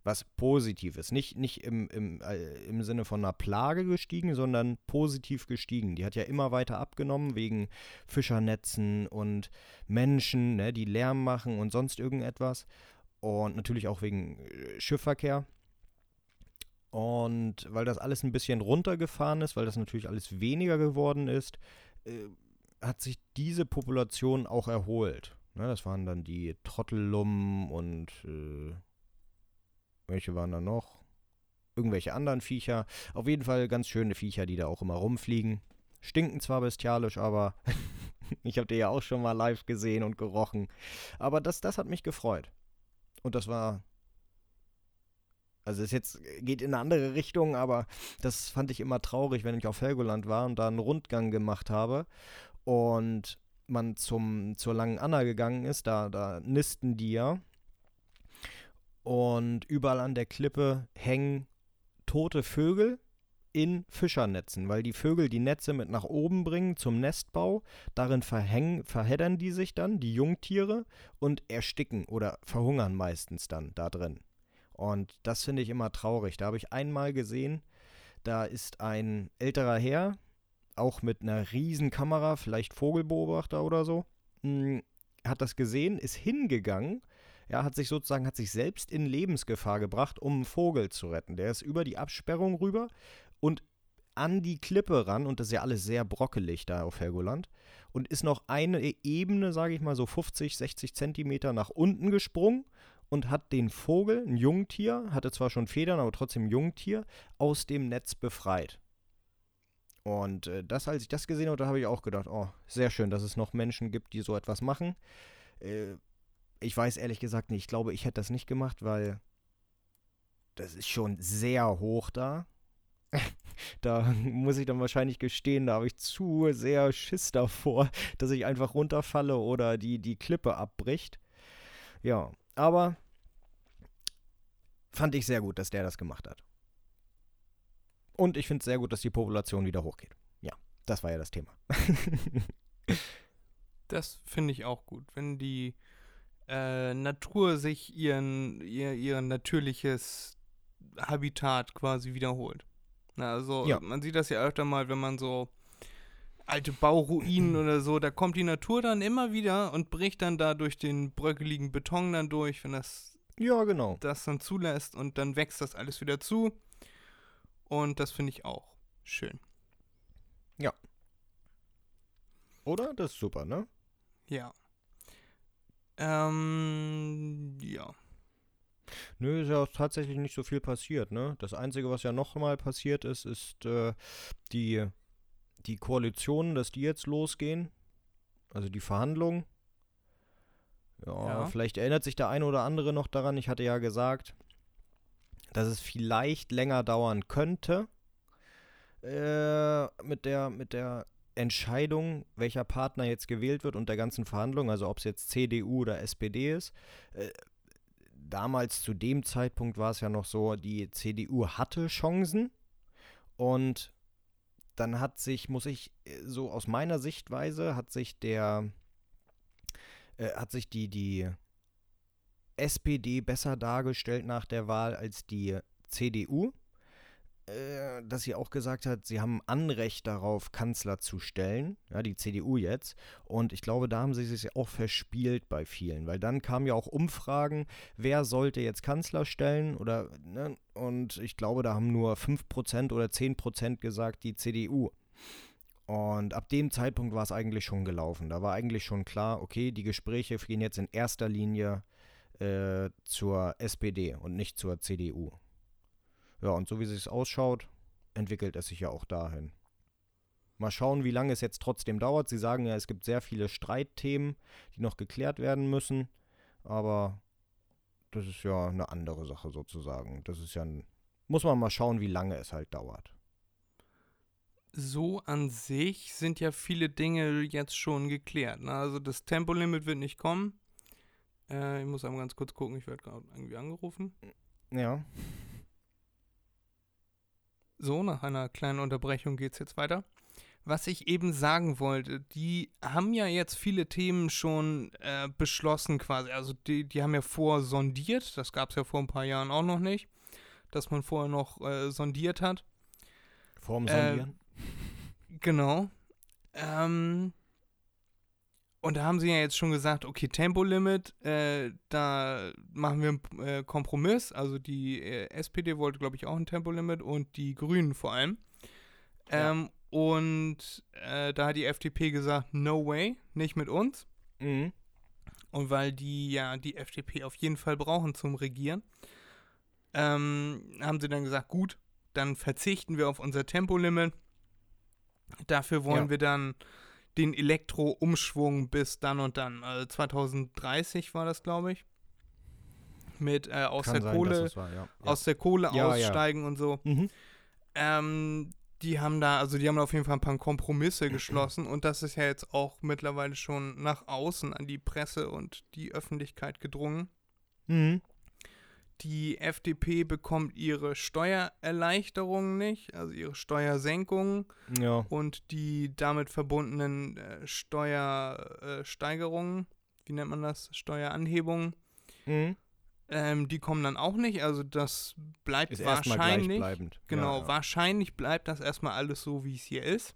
[SPEAKER 3] Was positiv ist. Nicht, nicht im, im, äh, im Sinne von einer Plage gestiegen, sondern positiv gestiegen. Die hat ja immer weiter abgenommen wegen Fischernetzen und Menschen, ne, die Lärm machen und sonst irgendetwas. Und natürlich auch wegen äh, Schiffverkehr. Und weil das alles ein bisschen runtergefahren ist, weil das natürlich alles weniger geworden ist, äh, hat sich diese Population auch erholt. Ne, das waren dann die Trottellummen und äh, welche waren da noch? Irgendwelche anderen Viecher. Auf jeden Fall ganz schöne Viecher, die da auch immer rumfliegen. Stinken zwar bestialisch, aber ich habe die ja auch schon mal live gesehen und gerochen. Aber das, das hat mich gefreut. Und das war. Also es jetzt geht in eine andere Richtung, aber das fand ich immer traurig, wenn ich auf Helgoland war und da einen Rundgang gemacht habe und man zum, zur Langen Anna gegangen ist, da, da nisten die ja. Und überall an der Klippe hängen tote Vögel in Fischernetzen, weil die Vögel die Netze mit nach oben bringen zum Nestbau. Darin verhängen, verheddern die sich dann, die Jungtiere, und ersticken oder verhungern meistens dann da drin. Und das finde ich immer traurig. Da habe ich einmal gesehen, da ist ein älterer Herr, auch mit einer riesen Kamera, vielleicht Vogelbeobachter oder so, mh, hat das gesehen, ist hingegangen, ja, hat sich sozusagen, hat sich selbst in Lebensgefahr gebracht, um einen Vogel zu retten. Der ist über die Absperrung rüber und an die Klippe ran, und das ist ja alles sehr brockelig da auf Helgoland, und ist noch eine Ebene, sage ich mal, so 50, 60 Zentimeter nach unten gesprungen und hat den Vogel, ein Jungtier, hatte zwar schon Federn, aber trotzdem Jungtier, aus dem Netz befreit. Und äh, das, als ich das gesehen habe, da habe ich auch gedacht, oh, sehr schön, dass es noch Menschen gibt, die so etwas machen. Äh, ich weiß ehrlich gesagt nicht, ich glaube, ich hätte das nicht gemacht, weil das ist schon sehr hoch da. da muss ich dann wahrscheinlich gestehen, da habe ich zu sehr Schiss davor, dass ich einfach runterfalle oder die, die Klippe abbricht. Ja, aber fand ich sehr gut, dass der das gemacht hat. Und ich finde es sehr gut, dass die Population wieder hochgeht. Ja, das war ja das Thema.
[SPEAKER 1] das finde ich auch gut, wenn die äh, Natur sich ihren, ihr, ihr natürliches Habitat quasi wiederholt. Na, also ja. man sieht das ja öfter mal, wenn man so alte Bauruinen oder so, da kommt die Natur dann immer wieder und bricht dann da durch den bröckeligen Beton dann durch, wenn das
[SPEAKER 3] ja genau
[SPEAKER 1] das dann zulässt und dann wächst das alles wieder zu und das finde ich auch schön.
[SPEAKER 3] Ja. Oder? Das ist super, ne?
[SPEAKER 1] Ja. Ähm, ja.
[SPEAKER 3] Nö, ist ja auch tatsächlich nicht so viel passiert, ne? Das Einzige, was ja noch mal passiert ist, ist äh, die, die Koalitionen, dass die jetzt losgehen. Also die Verhandlungen. Ja, ja, vielleicht erinnert sich der eine oder andere noch daran. Ich hatte ja gesagt, dass es vielleicht länger dauern könnte äh, mit, der, mit der Entscheidung, welcher Partner jetzt gewählt wird und der ganzen Verhandlung, also ob es jetzt CDU oder SPD ist. Äh, damals zu dem Zeitpunkt war es ja noch so, die CDU hatte Chancen und dann hat sich, muss ich äh, so aus meiner Sichtweise, hat sich der, äh, hat sich die, die SPD besser dargestellt nach der Wahl als die CDU. Äh, dass sie auch gesagt hat, sie haben Anrecht darauf, Kanzler zu stellen, ja, die CDU jetzt. Und ich glaube, da haben sie sich auch verspielt bei vielen, weil dann kamen ja auch Umfragen, wer sollte jetzt Kanzler stellen oder, ne? und ich glaube, da haben nur 5% oder 10% gesagt, die CDU. Und ab dem Zeitpunkt war es eigentlich schon gelaufen. Da war eigentlich schon klar, okay, die Gespräche gehen jetzt in erster Linie äh, zur SPD und nicht zur CDU. Ja, und so wie es ausschaut, entwickelt es sich ja auch dahin. Mal schauen, wie lange es jetzt trotzdem dauert. Sie sagen ja, es gibt sehr viele Streitthemen, die noch geklärt werden müssen. Aber das ist ja eine andere Sache sozusagen. Das ist ja ein, muss man mal schauen, wie lange es halt dauert.
[SPEAKER 1] So an sich sind ja viele Dinge jetzt schon geklärt. Ne? Also das Tempolimit wird nicht kommen. Äh, ich muss einmal ganz kurz gucken, ich werde gerade irgendwie angerufen.
[SPEAKER 3] Ja.
[SPEAKER 1] So, nach einer kleinen Unterbrechung geht es jetzt weiter. was ich eben sagen wollte, die haben ja jetzt viele Themen schon äh, beschlossen quasi. Also die, die haben ja vorsondiert, das gab es ja vor ein paar Jahren auch noch nicht, dass man vorher noch äh, sondiert hat.
[SPEAKER 3] Vorm
[SPEAKER 1] Äh,
[SPEAKER 3] Sondieren?
[SPEAKER 1] Genau. Ähm, und da haben sie ja jetzt schon gesagt, okay, Tempolimit, äh, da machen wir einen äh, Kompromiss. Also die äh, SPD wollte, glaube ich, auch ein Tempolimit und die Grünen vor allem.
[SPEAKER 3] Ja.
[SPEAKER 1] Ähm, Und äh, da hat die FDP gesagt, no way, nicht mit uns.
[SPEAKER 3] Mhm.
[SPEAKER 1] Und weil die ja die FDP auf jeden Fall brauchen zum Regieren, ähm, haben sie dann gesagt, gut, dann verzichten wir auf unser Tempolimit. Dafür wollen
[SPEAKER 3] Ja.
[SPEAKER 1] wir dann den Elektro-Umschwung bis dann und dann. Also 2030 war das, glaube ich. Mit äh, aus der
[SPEAKER 3] sein,
[SPEAKER 1] Kohle,
[SPEAKER 3] war, ja. ja.
[SPEAKER 1] aus der Kohle
[SPEAKER 3] Ja, ja.
[SPEAKER 1] aussteigen und so.
[SPEAKER 3] Mhm.
[SPEAKER 1] Ähm, die haben da, also die haben auf jeden Fall ein paar Kompromisse geschlossen und das ist ja jetzt auch mittlerweile schon nach außen an die Presse und die Öffentlichkeit gedrungen.
[SPEAKER 3] Mhm.
[SPEAKER 1] Die FDP bekommt ihre Steuererleichterungen nicht, also ihre Steuersenkungen
[SPEAKER 3] Ja.
[SPEAKER 1] und die damit verbundenen äh, Steuersteigerungen, äh, wie nennt man das? Steueranhebungen.
[SPEAKER 3] Mhm.
[SPEAKER 1] Ähm, die kommen dann auch nicht, also das bleibt
[SPEAKER 3] Ist
[SPEAKER 1] wahrscheinlich. Genau,
[SPEAKER 3] Ja, ja.
[SPEAKER 1] wahrscheinlich bleibt das erstmal alles so, wie es hier ist.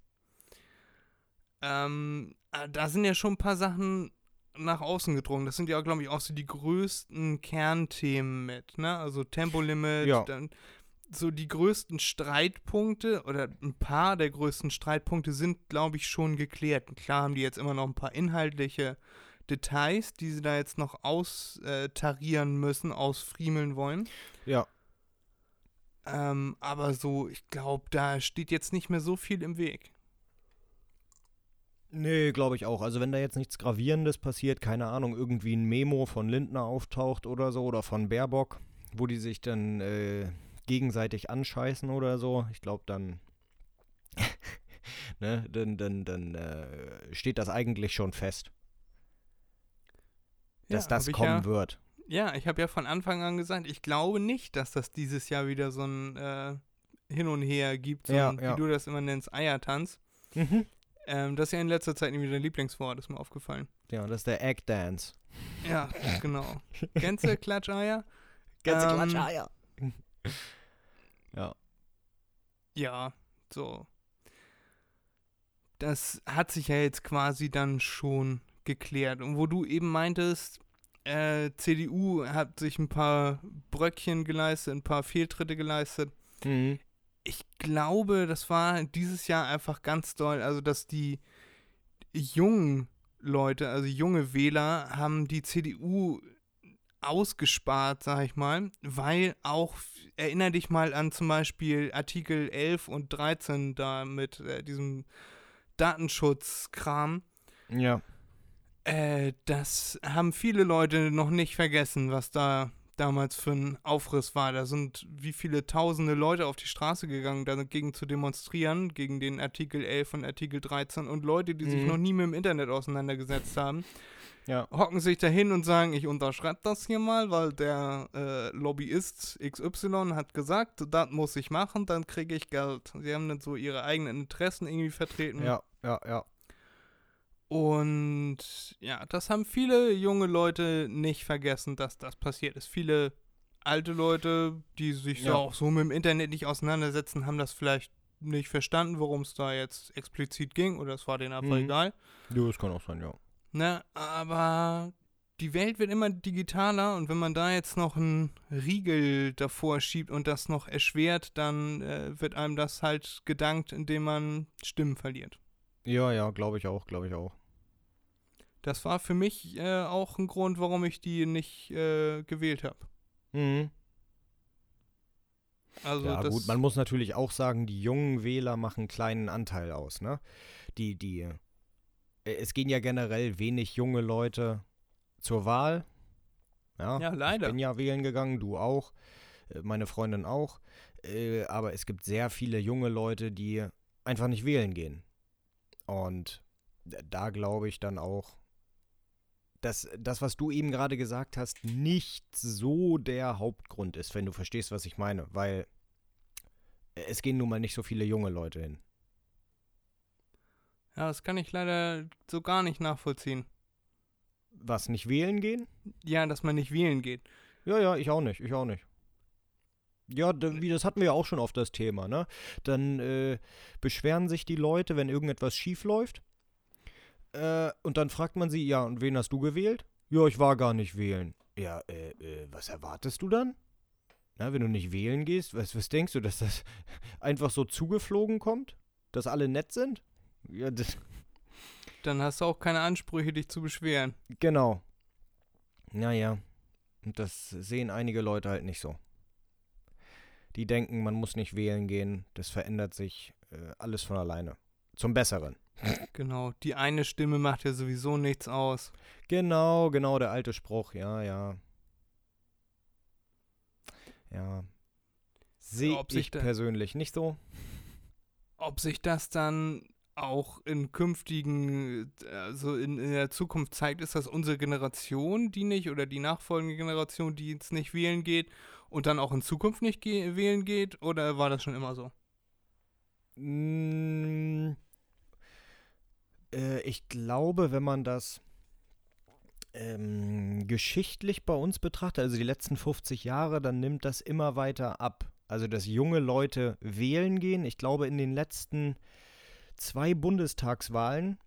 [SPEAKER 1] Ähm, äh, da sind ja schon ein paar Sachen nach außen gedrungen. Das sind ja, glaube ich, auch so die größten Kernthemen mit, ne? Also Tempolimit,
[SPEAKER 3] Ja.
[SPEAKER 1] dann so die größten Streitpunkte oder ein paar der größten Streitpunkte sind, glaube ich, schon geklärt. Klar haben die jetzt immer noch ein paar inhaltliche Details, die sie da jetzt noch austarieren müssen, ausfriemeln wollen.
[SPEAKER 3] Ja.
[SPEAKER 1] Ähm, aber so, ich glaube, da steht jetzt nicht mehr so viel im Weg.
[SPEAKER 3] Nee, glaube ich auch. Also wenn da jetzt nichts Gravierendes passiert, keine Ahnung, irgendwie ein Memo von Lindner auftaucht oder so oder von Baerbock, wo die sich dann äh, gegenseitig anscheißen oder so, ich glaube dann, ne, dann, dann, dann äh, steht das eigentlich schon fest, dass
[SPEAKER 1] Ja,
[SPEAKER 3] das kommen
[SPEAKER 1] ja,
[SPEAKER 3] wird.
[SPEAKER 1] Ja, ich habe ja von Anfang an gesagt, ich glaube nicht, dass das dieses Jahr wieder so ein äh, Hin und Her gibt, so
[SPEAKER 3] Ja,
[SPEAKER 1] ein, wie du das immer nennst, Eiertanz.
[SPEAKER 3] Mhm.
[SPEAKER 1] Ähm, das ist ja in letzter Zeit irgendwie dein Lieblingswort, ist mir aufgefallen.
[SPEAKER 3] Ja, das ist der Egg Dance.
[SPEAKER 1] Ja, genau. Du Klatscheier?
[SPEAKER 3] Ganze
[SPEAKER 1] Ähm,
[SPEAKER 3] Klatscheier. ja.
[SPEAKER 1] Ja, so. Das hat sich ja jetzt quasi dann schon geklärt. Und wo du eben meintest, äh, CDU hat sich ein paar Bröckchen geleistet, ein paar Fehltritte geleistet.
[SPEAKER 3] Mhm.
[SPEAKER 1] Ich glaube, das war dieses Jahr einfach ganz doll. Also, dass die jungen Leute, also junge Wähler, haben die CDU ausgespart, sag ich mal, weil auch, erinner dich mal an zum Beispiel Artikel 11 und 13 da mit äh, diesem Datenschutzkram.
[SPEAKER 3] Ja.
[SPEAKER 1] Äh, das haben viele Leute noch nicht vergessen, was da damals für ein Aufriss war. Da sind wie viele tausende Leute auf die Straße gegangen, dagegen zu demonstrieren, gegen den Artikel 11 und Artikel 13 und Leute, die sich
[SPEAKER 3] Mhm.
[SPEAKER 1] noch nie mit dem Internet auseinandergesetzt haben,
[SPEAKER 3] Ja.
[SPEAKER 1] hocken sich dahin und sagen, ich unterschreibe das hier mal, weil der äh, Lobbyist XY hat gesagt, das muss ich machen, dann kriege ich Geld. Sie haben dann so ihre eigenen Interessen irgendwie vertreten.
[SPEAKER 3] Ja, ja, ja.
[SPEAKER 1] Und ja, das haben viele junge Leute nicht vergessen, dass das passiert ist. Viele alte Leute, die sich so
[SPEAKER 3] Ja.
[SPEAKER 1] auch so mit dem Internet nicht auseinandersetzen, haben das vielleicht nicht verstanden, worum es da jetzt explizit ging, oder es war denen einfach
[SPEAKER 3] Mhm.
[SPEAKER 1] egal.
[SPEAKER 3] Ja, das kann auch sein, ja.
[SPEAKER 1] Ne, aber die Welt wird immer digitaler und wenn man da jetzt noch einen Riegel davor schiebt und das noch erschwert, dann äh, wird einem das halt gedankt, indem man Stimmen verliert.
[SPEAKER 3] Ja, ja, glaube ich auch, glaube ich auch.
[SPEAKER 1] Das war für mich äh, auch ein Grund, warum ich die nicht äh, gewählt habe.
[SPEAKER 3] Mhm.
[SPEAKER 1] Also
[SPEAKER 3] ja, gut, man muss natürlich auch sagen, die jungen Wähler machen einen kleinen Anteil aus, ne? Die, die, äh, es gehen ja generell wenig junge Leute zur Wahl. Ja,
[SPEAKER 1] Ja,
[SPEAKER 3] Ich
[SPEAKER 1] leider.
[SPEAKER 3] bin ja wählen gegangen, du auch, äh, meine Freundin auch. Äh, aber es gibt sehr viele junge Leute, die einfach nicht wählen gehen. Und da glaube ich dann auch, dass das, was du eben gerade gesagt hast, nicht so der Hauptgrund ist, wenn du verstehst, was ich meine. Weil es gehen nun mal nicht so viele junge Leute hin.
[SPEAKER 1] Ja, das kann ich leider so gar nicht nachvollziehen.
[SPEAKER 3] Was, nicht wählen gehen?
[SPEAKER 1] Ja, dass man nicht wählen geht.
[SPEAKER 3] Ja, ja, ich auch nicht, ich auch nicht. Ja, wie das hatten wir ja auch schon oft das Thema, ne? Dann äh, beschweren sich die Leute, wenn irgendetwas schief läuft. Äh, und dann fragt man sie, ja, und wen hast du gewählt? Ja, ich war gar nicht wählen. Ja, äh, äh, was erwartest du dann? Na, wenn du nicht wählen gehst, was, was denkst du, dass das einfach so zugeflogen kommt? Dass alle nett sind? Ja, das,
[SPEAKER 1] Dann hast du auch keine Ansprüche, dich zu beschweren.
[SPEAKER 3] genau. Naja, und das sehen einige Leute halt nicht so. Die denken, man muss nicht wählen gehen, das verändert sich äh, alles von alleine. Zum Besseren.
[SPEAKER 1] Genau, die eine Stimme macht ja sowieso nichts aus.
[SPEAKER 3] Genau, genau, der alte Spruch, ja, ja. Ja. Sehe
[SPEAKER 1] Ob sich
[SPEAKER 3] ich persönlich nicht so.
[SPEAKER 1] Ob sich das dann auch in künftigen, also in, in der Zukunft zeigt, ist das unsere Generation, die nicht, oder die nachfolgende Generation, die jetzt nicht wählen geht und dann auch in Zukunft nicht ge wählen geht, oder war das schon immer so?
[SPEAKER 3] Mm, äh, ich glaube, wenn man das ähm, geschichtlich bei uns betrachtet, also die letzten 50 Jahre, dann nimmt das immer weiter ab. Also, dass junge Leute wählen gehen. Ich glaube, in den letzten zwei Bundestagswahlen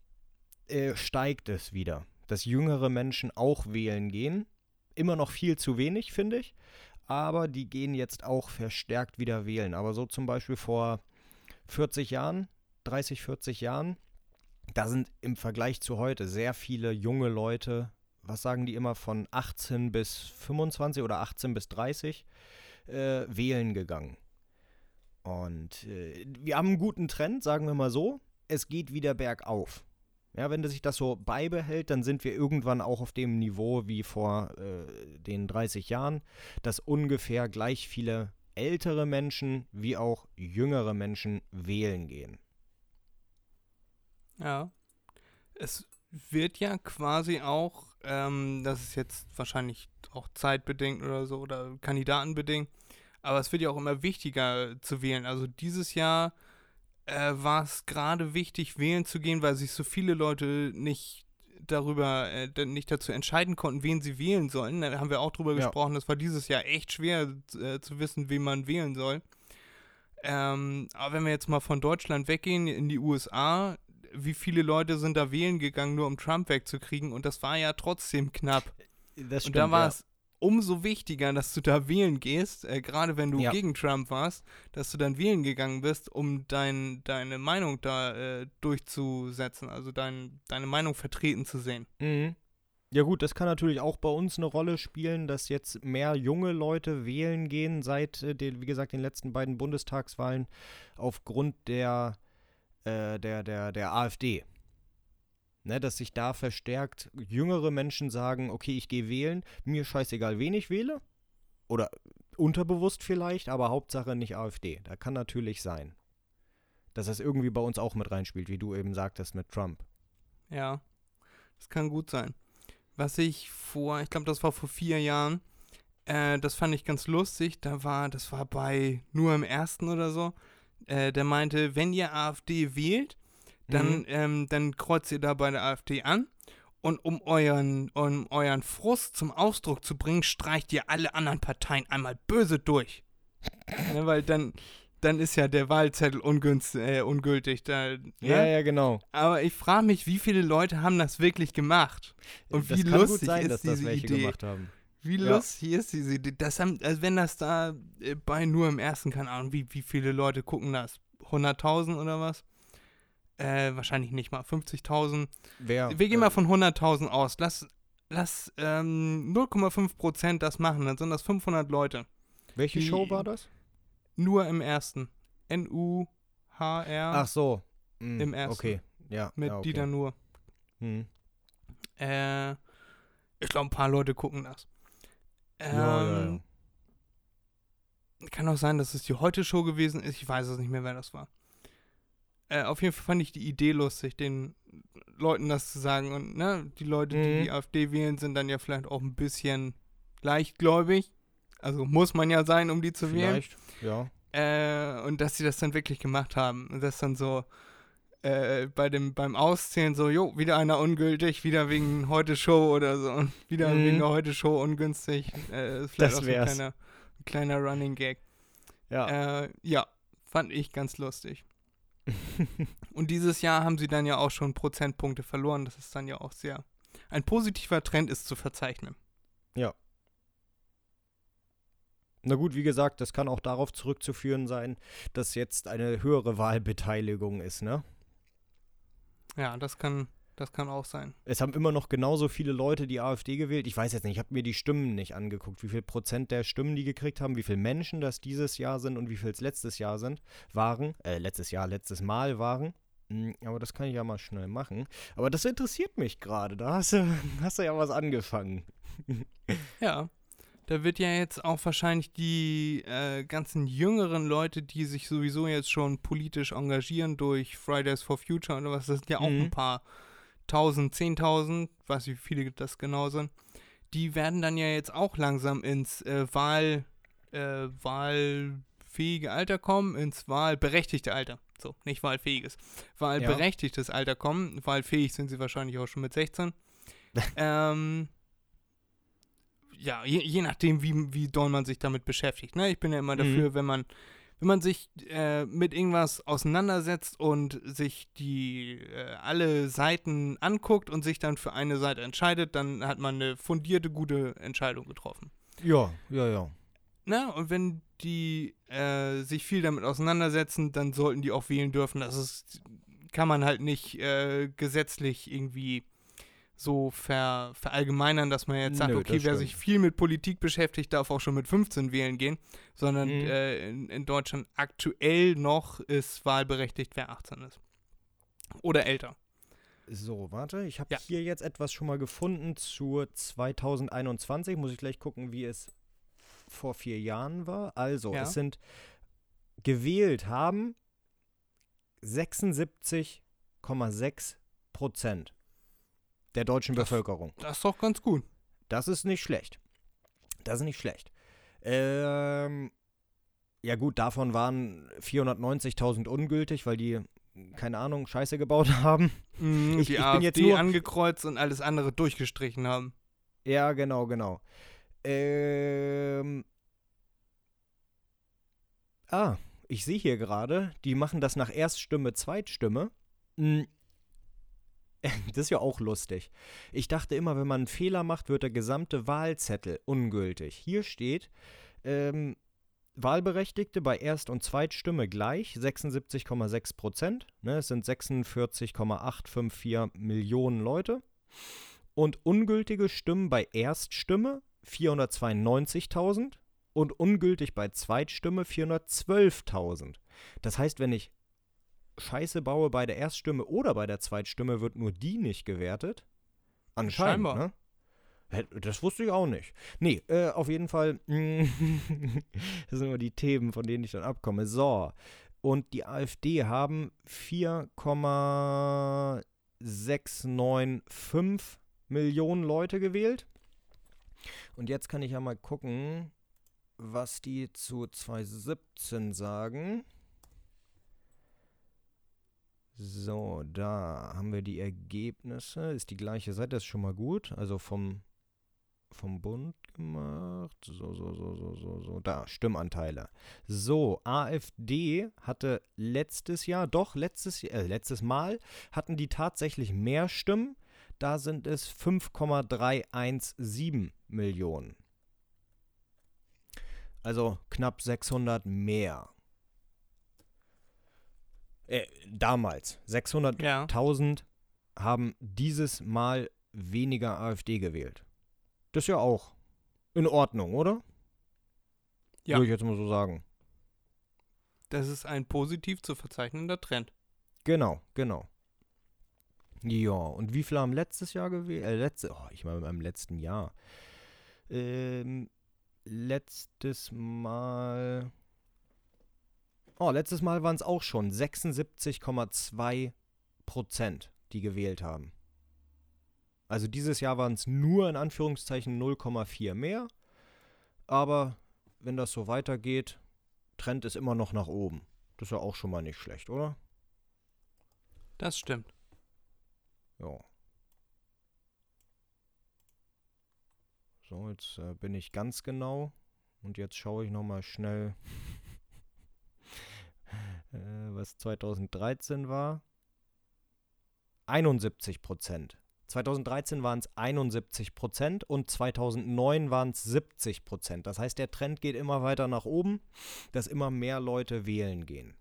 [SPEAKER 3] äh, steigt es wieder, dass jüngere Menschen auch wählen gehen. Immer noch viel zu wenig, finde ich. Aber die gehen jetzt auch verstärkt wieder wählen. Aber so zum Beispiel vor 40 Jahren, 30, 40 Jahren, da sind im Vergleich zu heute sehr viele junge Leute, was sagen die immer, von 18 bis 25 oder 18 bis 30 äh, wählen gegangen. Und äh, wir haben einen guten Trend, sagen wir mal so. Es geht wieder bergauf. Ja, wenn sich das so beibehält, dann sind wir irgendwann auch auf dem Niveau wie vor äh, den 30 Jahren, dass ungefähr gleich viele ältere Menschen wie auch jüngere Menschen wählen gehen.
[SPEAKER 1] Ja. Es wird ja quasi auch, ähm, das ist jetzt wahrscheinlich auch zeitbedingt oder so oder kandidatenbedingt, aber es wird ja auch immer wichtiger zu wählen. Also dieses Jahr äh, war es gerade wichtig, wählen zu gehen, weil sich so viele Leute nicht darüber, äh, nicht dazu entscheiden konnten, wen sie wählen sollen. Da haben wir auch drüber
[SPEAKER 3] Ja.
[SPEAKER 1] gesprochen, das war dieses Jahr echt schwer äh, zu wissen, wen man wählen soll. Ähm, aber wenn wir jetzt mal von Deutschland weggehen in die USA, wie viele Leute sind da wählen gegangen, nur um Trump wegzukriegen? Und das war ja trotzdem knapp.
[SPEAKER 3] Das
[SPEAKER 1] und da war es umso wichtiger, dass du da wählen gehst, äh, gerade wenn du
[SPEAKER 3] Ja.
[SPEAKER 1] gegen Trump warst, dass du dann wählen gegangen bist, um dein, deine Meinung da äh, durchzusetzen, also dein, deine Meinung vertreten zu sehen.
[SPEAKER 3] Mhm. Ja gut, das kann natürlich auch bei uns eine Rolle spielen, dass jetzt mehr junge Leute wählen gehen seit, äh, den, wie gesagt, den letzten beiden Bundestagswahlen aufgrund der, äh, der, der, der AfD. Ne, dass sich da verstärkt jüngere Menschen sagen, okay, ich gehe wählen, mir scheißegal, wen ich wähle. Oder unterbewusst vielleicht, aber Hauptsache nicht AfD. Da kann natürlich sein. Dass das irgendwie bei uns auch mit reinspielt, wie du eben sagtest mit Trump.
[SPEAKER 1] Ja, das kann gut sein. Was ich vor, ich glaube, das war vor vier Jahren, äh, das fand ich ganz lustig. Da war, das war bei nur im ersten oder so. Äh, der meinte, wenn ihr AfD wählt, dann,
[SPEAKER 3] Mhm.
[SPEAKER 1] ähm, dann kreuzt ihr da bei der AfD an. Und um euren, um euren Frust zum Ausdruck zu bringen, streicht ihr alle anderen Parteien einmal böse durch. ne, weil dann, dann ist ja der Wahlzettel äh, ungültig. Da, ne?
[SPEAKER 3] Ja, ja, genau.
[SPEAKER 1] Aber ich frage mich, wie viele Leute haben das wirklich gemacht? Und
[SPEAKER 3] das
[SPEAKER 1] wie lustig
[SPEAKER 3] sein,
[SPEAKER 1] ist diese Idee?
[SPEAKER 3] gemacht haben.
[SPEAKER 1] Wie
[SPEAKER 3] Ja.
[SPEAKER 1] lustig ist diese Idee? Das haben, also wenn das da äh, bei nur im ersten, keine Ahnung, wie, wie viele Leute gucken das? 100.000 oder was? Äh, wahrscheinlich nicht mal. 50.000.
[SPEAKER 3] Wer,
[SPEAKER 1] Wir gehen
[SPEAKER 3] äh,
[SPEAKER 1] mal von 100.000 aus. Lass, lass ähm, 0,5% das machen, dann sind das 500 Leute.
[SPEAKER 3] Welche Show war das?
[SPEAKER 1] Nur im ersten. N-U-H-R
[SPEAKER 3] Ach so. hm,
[SPEAKER 1] Im ersten.
[SPEAKER 3] Okay, ja.
[SPEAKER 1] mit
[SPEAKER 3] ja, okay.
[SPEAKER 1] Dieter Nur.
[SPEAKER 3] Hm.
[SPEAKER 1] Äh, ich glaube, ein paar Leute gucken das. Ähm,
[SPEAKER 3] Ja, ja, ja.
[SPEAKER 1] Kann auch sein, dass es die Heute-Show gewesen ist. Ich weiß es nicht mehr, wer das war. Äh, auf jeden Fall fand ich die Idee lustig, den Leuten das zu sagen. Und ne, die Leute, die
[SPEAKER 3] Mhm.
[SPEAKER 1] die AfD wählen, sind dann ja vielleicht auch ein bisschen leichtgläubig. Also muss man ja sein, um die zu wählen.
[SPEAKER 3] Vielleicht, ja.
[SPEAKER 1] Äh, und dass sie das dann wirklich gemacht haben. Und das dann so äh, bei dem, beim Auszählen so, jo, wieder einer ungültig, wieder wegen Heute-Show oder so und wieder
[SPEAKER 3] Mhm.
[SPEAKER 1] wegen der Heute-Show ungünstig. Äh, ist vielleicht
[SPEAKER 3] Das
[SPEAKER 1] auch so ein
[SPEAKER 3] wär's.
[SPEAKER 1] kleiner, ein kleiner Running Gag.
[SPEAKER 3] Ja.
[SPEAKER 1] Äh, ja, fand ich ganz lustig. Und dieses Jahr haben sie dann ja auch schon Prozentpunkte verloren. Das ist dann ja auch sehr. Ein positiver Trend ist zu verzeichnen.
[SPEAKER 3] Na gut, wie gesagt, das kann auch darauf zurückzuführen sein, dass jetzt eine höhere Wahlbeteiligung ist, ne?
[SPEAKER 1] Ja, das kann, das kann auch sein.
[SPEAKER 3] Es haben immer noch genauso viele Leute die AfD gewählt. Ich weiß jetzt nicht, ich habe mir die Stimmen nicht angeguckt, wie viel Prozent der Stimmen die gekriegt haben, wie viele Menschen das dieses Jahr sind und wie viel es letztes Jahr sind, waren. Äh, letztes Jahr, letztes Mal waren. Hm, Aber das kann ich ja mal schnell machen. Aber das interessiert mich gerade. Da hast du, hast du ja was angefangen.
[SPEAKER 1] Ja. Da wird ja jetzt auch wahrscheinlich die äh, ganzen jüngeren Leute, die sich sowieso jetzt schon politisch engagieren durch Fridays for Future oder was, das sind ja auch
[SPEAKER 3] Mhm.
[SPEAKER 1] ein paar tausend, zehntausend, weiß nicht, wie viele das genau sind, die werden dann ja jetzt auch langsam ins äh, Wahl, äh, wahlfähige Alter kommen, ins wahlberechtigte Alter. So, nicht wahlfähiges. Wahlberechtigtes Alter kommen. Wahlfähig sind sie wahrscheinlich auch schon mit 16. ähm, ja, je, je nachdem, wie, wie doll man sich damit beschäftigt. Ne? Ich bin ja immer
[SPEAKER 3] Mhm.
[SPEAKER 1] dafür, wenn man, wenn man sich äh, mit irgendwas auseinandersetzt und sich die äh, alle Seiten anguckt und sich dann für eine Seite entscheidet, dann hat man eine fundierte, gute Entscheidung getroffen.
[SPEAKER 3] Ja, ja, ja.
[SPEAKER 1] Ne? Und wenn die äh, sich viel damit auseinandersetzen, dann sollten die auch wählen dürfen. Das ist, kann man halt nicht äh, gesetzlich irgendwie so ver, verallgemeinern, dass man jetzt sagt,
[SPEAKER 3] Nö,
[SPEAKER 1] okay, wer sich viel mit Politik beschäftigt, darf auch schon mit 15 wählen gehen, sondern
[SPEAKER 3] Mhm.
[SPEAKER 1] äh, in, in Deutschland aktuell noch ist wahlberechtigt, wer 18 ist. Oder älter.
[SPEAKER 3] So, warte, ich habe
[SPEAKER 1] Ja.
[SPEAKER 3] hier jetzt etwas schon mal gefunden zu 2021. Muss ich gleich gucken, wie es vor vier Jahren war. Also,
[SPEAKER 1] Ja.
[SPEAKER 3] es sind gewählt haben 76,6 Prozent der deutschen
[SPEAKER 1] Das-
[SPEAKER 3] Bevölkerung.
[SPEAKER 1] Das ist doch ganz gut.
[SPEAKER 3] Das ist nicht schlecht. Das ist nicht schlecht. Ähm, ja gut, davon waren 490.000 ungültig, weil die, keine Ahnung, Scheiße gebaut haben.
[SPEAKER 1] Mhm,
[SPEAKER 3] Ich-
[SPEAKER 1] die
[SPEAKER 3] ich bin
[SPEAKER 1] AfD
[SPEAKER 3] jetzt nur-
[SPEAKER 1] angekreuzt und alles andere durchgestrichen haben.
[SPEAKER 3] Ja, genau, genau. Ähm. Ah, ich sehe hier gerade, die machen das nach Erststimme, Zweitstimme. Das ist ja auch lustig. Ich dachte immer, wenn man einen Fehler macht, wird der gesamte Wahlzettel ungültig. Hier steht, ähm, Wahlberechtigte bei Erst- und Zweitstimme gleich, 76,6 Prozent. Ne, es sind 46,854 Millionen Leute. Und ungültige Stimmen bei Erststimme 492.000 und ungültig bei Zweitstimme 412.000. Das heißt, wenn ich Scheiße baue bei der Erststimme oder bei der Zweitstimme, wird nur die nicht gewertet. Anscheinend,
[SPEAKER 1] Scheinbar.
[SPEAKER 3] ne? Das wusste ich auch nicht. Nee, äh, auf jeden Fall, das sind immer die Themen, von denen ich dann abkomme. So, und die AfD haben 4,695 Millionen Leute gewählt. Und jetzt kann ich ja mal gucken, was die zu 2017 sagen. So, da haben wir die Ergebnisse. Ist die gleiche Seite, ist schon mal gut. Also vom, vom Bund gemacht. So, so, so, so, so, so. Da, Stimmanteile. So, AfD hatte letztes Jahr, doch, letztes, äh, letztes Mal hatten die tatsächlich mehr Stimmen. Da sind es 5,317 Millionen. Also knapp 600 mehr. Äh, damals. 600.000 haben dieses Mal weniger AfD gewählt. Das ist ja auch in Ordnung, oder?
[SPEAKER 1] Ja.
[SPEAKER 3] Würde ich jetzt mal so sagen.
[SPEAKER 1] Das ist ein positiv zu verzeichnender Trend.
[SPEAKER 3] Genau, genau. Ja, und wie viele haben letztes Jahr gewählt? Äh, letzte, oh, ich meine im letzten Jahr. Ähm, letztes Mal. Oh, letztes Mal waren es auch schon 76,2 Prozent, die gewählt haben. Also dieses Jahr waren es nur in Anführungszeichen 0,4 mehr. Aber wenn das so weitergeht, Trend ist immer noch nach oben. Das ist ja auch schon mal nicht schlecht, oder?
[SPEAKER 1] Das stimmt.
[SPEAKER 3] Ja. So, jetzt äh, bin ich ganz genau. Und jetzt schaue ich nochmal schnell, äh, was 2013 war. 71 Prozent. 2013 waren es 71 Prozent und 2009 waren es 70 Prozent. Das heißt, der Trend geht immer weiter nach oben, dass immer mehr Leute wählen gehen.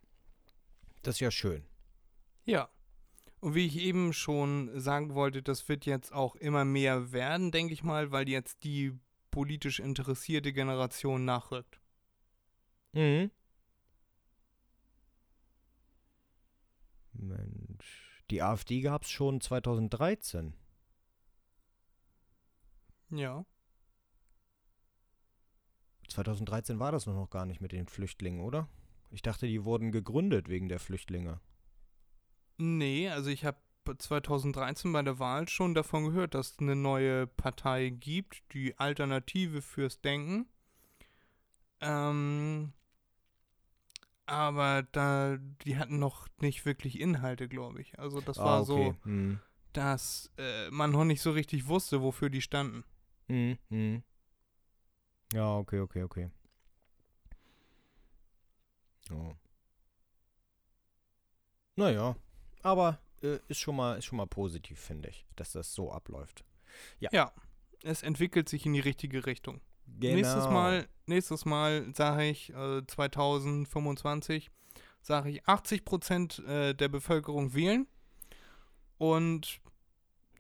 [SPEAKER 3] Das ist ja schön.
[SPEAKER 1] Ja. Und wie ich eben schon sagen wollte, das wird jetzt auch immer mehr werden, denke ich mal, weil jetzt die politisch interessierte Generation nachrückt.
[SPEAKER 3] Mhm. Mensch. Die AfD gab es schon 2013.
[SPEAKER 1] Ja.
[SPEAKER 3] 2013 war das noch noch gar nicht mit den Flüchtlingen, oder? Ich dachte, die wurden gegründet wegen der Flüchtlinge.
[SPEAKER 1] Nee, also ich habe 2013 bei der Wahl schon davon gehört, dass es eine neue Partei gibt, die Alternative fürs Denken. Ähm, aber da, die hatten noch nicht wirklich Inhalte, glaube ich. Also das war so,
[SPEAKER 3] Hm.
[SPEAKER 1] dass äh, man noch nicht so richtig wusste, wofür die standen.
[SPEAKER 3] Hm, hm. Ja, okay, okay, okay. Oh. Naja, aber äh, ist, schon mal, ist schon mal positiv, finde ich, dass das so abläuft.
[SPEAKER 1] Ja, es entwickelt sich in die richtige Richtung.
[SPEAKER 3] Genau.
[SPEAKER 1] Nächstes Mal, nächstes Mal sage ich äh, 2025 sage ich 80 Prozent äh, der Bevölkerung wählen und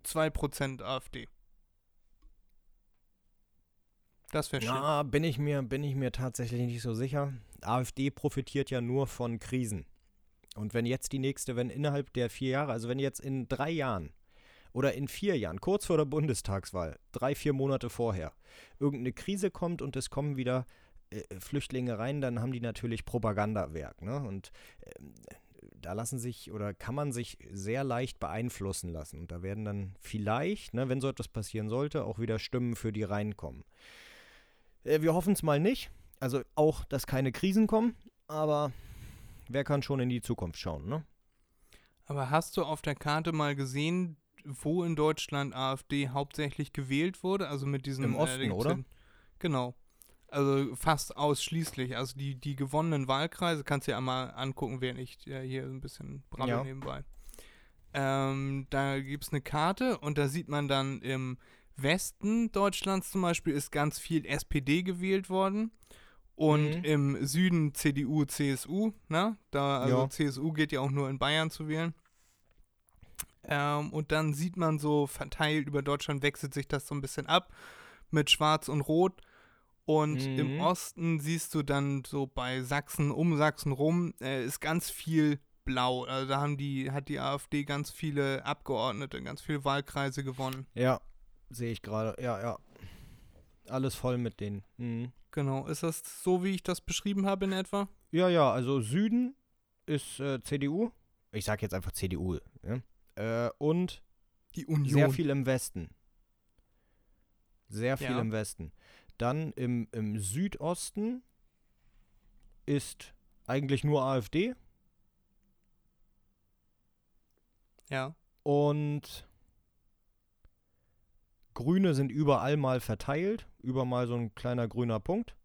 [SPEAKER 1] 2 Prozent AfD. Das wäre schön.
[SPEAKER 3] Ja, bin ich, mir, bin ich mir tatsächlich nicht so sicher. AfD profitiert ja nur von Krisen. Und wenn jetzt die nächste, wenn innerhalb der vier Jahre, also wenn jetzt in drei Jahren oder in vier Jahren, kurz vor der Bundestagswahl, drei, vier Monate vorher, irgendeine Krise kommt und es kommen wieder äh, Flüchtlinge rein, dann haben die natürlich Propagandawerk. Ne? Und ähm, da lassen sich oder kann man sich sehr leicht beeinflussen lassen. Und da werden dann vielleicht, ne, wenn so etwas passieren sollte, auch wieder Stimmen für die reinkommen. Äh, wir hoffen es mal nicht. Also auch, dass keine Krisen kommen, aber wer kann schon in die Zukunft schauen, ne?
[SPEAKER 1] Aber hast du auf der Karte mal gesehen, wo in Deutschland AfD hauptsächlich gewählt wurde? Also mit diesem
[SPEAKER 3] Im Osten, oder?
[SPEAKER 1] Genau. Also fast ausschließlich. Also die, die gewonnenen Wahlkreise kannst du ja einmal angucken, während ich äh, hier ein bisschen brabbel
[SPEAKER 3] Ja.
[SPEAKER 1] nebenbei. Ähm, da gibt es eine Karte und da sieht man dann im Westen Deutschlands zum Beispiel ist ganz viel SPD gewählt worden. Und
[SPEAKER 3] Mhm.
[SPEAKER 1] im Süden CDU, CSU, ne? Da, also
[SPEAKER 3] Ja.
[SPEAKER 1] CSU geht ja auch nur in Bayern zu wählen. Ähm, und dann sieht man so verteilt über Deutschland wechselt sich das so ein bisschen ab mit Schwarz und Rot. Und im
[SPEAKER 3] Mhm.
[SPEAKER 1] Osten siehst du dann so bei Sachsen, um Sachsen rum, äh, ist ganz viel blau. Also da haben die, hat die AfD ganz viele Abgeordnete, ganz viele Wahlkreise gewonnen.
[SPEAKER 3] Ja, sehe ich gerade. Ja, ja. Alles voll mit denen. Mhm.
[SPEAKER 1] Genau. Ist das so, wie ich das beschrieben habe in etwa?
[SPEAKER 3] Ja, ja, also Süden ist äh, CDU. Ich sag jetzt einfach CDU. Ne? Äh, und
[SPEAKER 1] Die Union.
[SPEAKER 3] sehr viel im Westen. Sehr viel
[SPEAKER 1] Ja.
[SPEAKER 3] im Westen. Dann im, im Südosten ist eigentlich nur AfD.
[SPEAKER 1] Ja.
[SPEAKER 3] Und Grüne sind überall mal verteilt, über mal so ein kleiner grüner Punkt.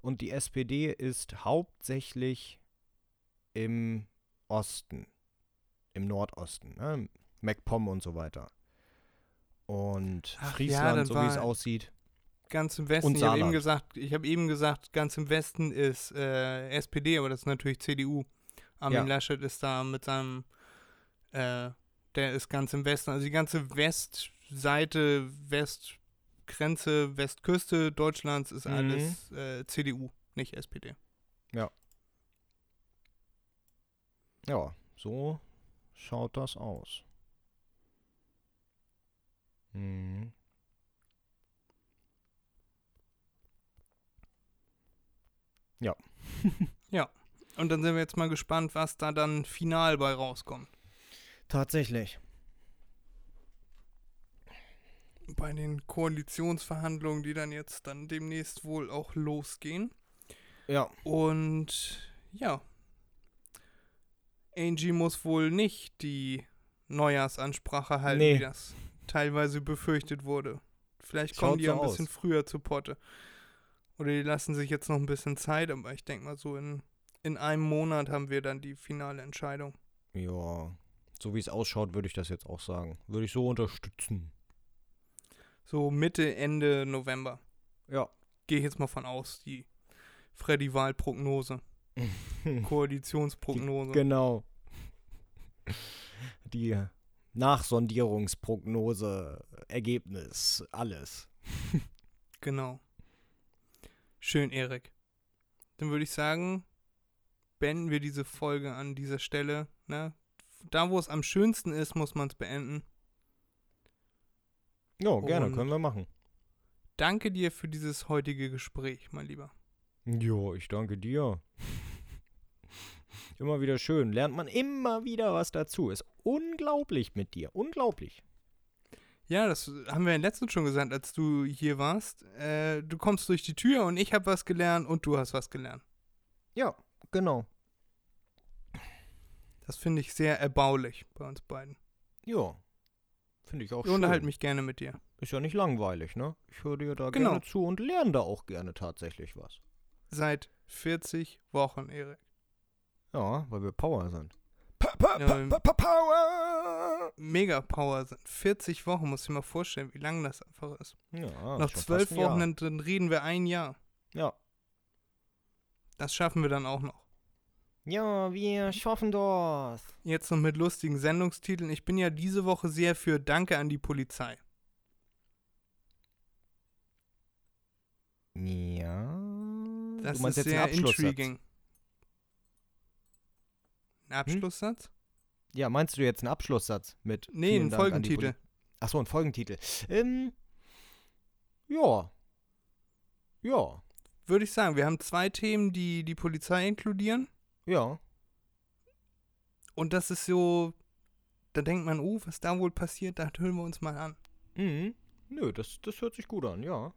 [SPEAKER 3] Und die SPD ist hauptsächlich im Osten, im Nordosten, ne? MacPom und so weiter. Und
[SPEAKER 1] Ach ja,
[SPEAKER 3] Friesland,
[SPEAKER 1] dann
[SPEAKER 3] so wie es aussieht.
[SPEAKER 1] Ganz im Westen. Ich habe eben gesagt, ich habe eben gesagt, ganz im Westen ist äh, SPD, aber das ist natürlich CDU. Armin
[SPEAKER 3] Ja.
[SPEAKER 1] Laschet ist da mit seinem, äh, der ist ganz im Westen. Also die ganze Westseite, Westgrenze, Westküste Deutschlands ist
[SPEAKER 3] Mhm.
[SPEAKER 1] alles äh, CDU, nicht SPD.
[SPEAKER 3] Ja, so schaut das aus. Mhm.
[SPEAKER 1] Und dann sind wir jetzt mal gespannt, was da dann final bei rauskommt.
[SPEAKER 3] Tatsächlich.
[SPEAKER 1] Bei den Koalitionsverhandlungen, die dann jetzt dann demnächst wohl auch losgehen.
[SPEAKER 3] Ja.
[SPEAKER 1] Und ja, Angie muss wohl nicht die Neujahrsansprache halten,
[SPEAKER 3] Nee.
[SPEAKER 1] wie das teilweise befürchtet wurde. Vielleicht
[SPEAKER 3] Schaut
[SPEAKER 1] kommen die
[SPEAKER 3] so
[SPEAKER 1] ja ein bisschen
[SPEAKER 3] aus.
[SPEAKER 1] früher zu Potte. Oder die lassen sich jetzt noch ein bisschen Zeit, aber ich denke mal so in, in einem Monat haben wir dann die finale Entscheidung.
[SPEAKER 3] Ja, so wie es ausschaut, würde ich das jetzt auch sagen. Würde ich so unterstützen.
[SPEAKER 1] So Mitte, Ende November.
[SPEAKER 3] Ja.
[SPEAKER 1] Gehe ich jetzt mal von aus, die Freddy-Wahl-Prognose. Koalitionsprognose.
[SPEAKER 3] genau. Die Nachsondierungsprognose, Ergebnis, alles.
[SPEAKER 1] Genau. Schön, Erik. Dann würde ich sagen, beenden wir diese Folge an dieser Stelle. Ne? Da, wo es am schönsten ist, muss man es beenden.
[SPEAKER 3] Ja, gerne,
[SPEAKER 1] Und-
[SPEAKER 3] können wir machen.
[SPEAKER 1] Danke dir für dieses heutige Gespräch, mein Lieber.
[SPEAKER 3] Jo, ich danke dir. Immer wieder schön. Lernt man immer wieder was dazu. Ist unglaublich mit dir. Unglaublich.
[SPEAKER 1] Ja, das haben wir ja letztens schon gesagt, als du hier warst. Äh, du kommst durch die Tür und ich habe was gelernt und du hast was gelernt.
[SPEAKER 3] Ja, genau.
[SPEAKER 1] Das finde ich sehr erbaulich bei uns beiden.
[SPEAKER 3] Ja. Finde ich auch
[SPEAKER 1] Ich
[SPEAKER 3] schön.
[SPEAKER 1] unterhalte mich gerne mit dir.
[SPEAKER 3] Ist ja nicht langweilig, ne? Ich höre dir da
[SPEAKER 1] Genau.
[SPEAKER 3] gerne zu und lerne da auch gerne tatsächlich was.
[SPEAKER 1] Seit 40 Wochen, Erik.
[SPEAKER 3] Ja, weil wir Power sind.
[SPEAKER 1] Ja,
[SPEAKER 3] Power!
[SPEAKER 1] Mega Power sind 40 Wochen, muss ich mir mal vorstellen, wie lang das einfach ist.
[SPEAKER 3] Ja,
[SPEAKER 1] Noch zwölf
[SPEAKER 3] Jahr.
[SPEAKER 1] Wochen, dann, dann reden wir ein Jahr.
[SPEAKER 3] Ja.
[SPEAKER 1] Das schaffen wir dann auch noch.
[SPEAKER 3] Ja, wir schaffen das.
[SPEAKER 1] Jetzt noch mit lustigen Sendungstiteln. Ich bin ja diese Woche sehr für Danke an die Polizei.
[SPEAKER 3] Ja.
[SPEAKER 1] Das
[SPEAKER 3] du meinst
[SPEAKER 1] ist
[SPEAKER 3] jetzt
[SPEAKER 1] sehr
[SPEAKER 3] einen Abschlusssatz?
[SPEAKER 1] intriguing. Ein Abschlusssatz?
[SPEAKER 3] Ja, meinst du jetzt einen Abschlusssatz mit?
[SPEAKER 1] Nee,
[SPEAKER 3] vielen
[SPEAKER 1] ein
[SPEAKER 3] Dank an die
[SPEAKER 1] Folgentitel.
[SPEAKER 3] Poli- Ach so, ein Folgentitel. Ähm, ja. Ja.
[SPEAKER 1] Würde ich sagen, wir haben zwei Themen, die die Polizei inkludieren.
[SPEAKER 3] Ja.
[SPEAKER 1] Und das ist so, da denkt man, oh, was da wohl passiert, da hören wir uns mal an.
[SPEAKER 3] Mhm. Nö, das, das hört sich gut an, ja.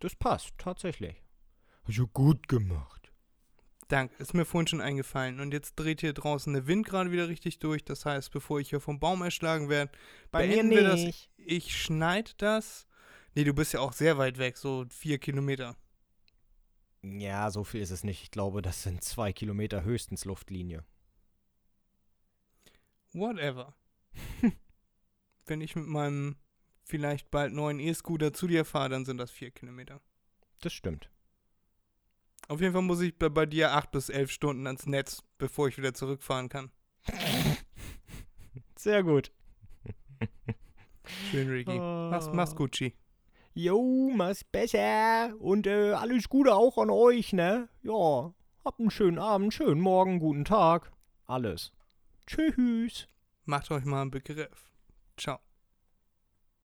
[SPEAKER 3] Das passt, tatsächlich. Hast du gut gemacht.
[SPEAKER 1] Danke, ist mir vorhin schon eingefallen. Und jetzt dreht hier draußen der Wind gerade wieder richtig durch. Das heißt, bevor ich hier vom Baum erschlagen werde,
[SPEAKER 3] Bei
[SPEAKER 1] beenden wir das. Ich schneide das. Nee, du bist ja auch sehr weit weg, so vier Kilometer.
[SPEAKER 3] Ja, so viel ist es nicht. Ich glaube, das sind zwei Kilometer höchstens Luftlinie.
[SPEAKER 1] Whatever. Wenn ich mit meinem vielleicht bald neuen E-Scooter zu dir fahre, dann sind das vier Kilometer.
[SPEAKER 3] Das stimmt.
[SPEAKER 1] Auf jeden Fall muss ich bei, bei dir acht bis elf Stunden ans Netz, bevor ich wieder zurückfahren kann.
[SPEAKER 3] Sehr gut.
[SPEAKER 1] Schön, Ricky. Mach's, mach's gut, Chi.
[SPEAKER 3] Jo, mach's besser. Und äh, alles Gute auch an euch, ne? Ja. Habt einen schönen Abend, schönen Morgen, guten Tag. Alles. Tschüss.
[SPEAKER 1] Macht euch mal einen Begriff. Ciao.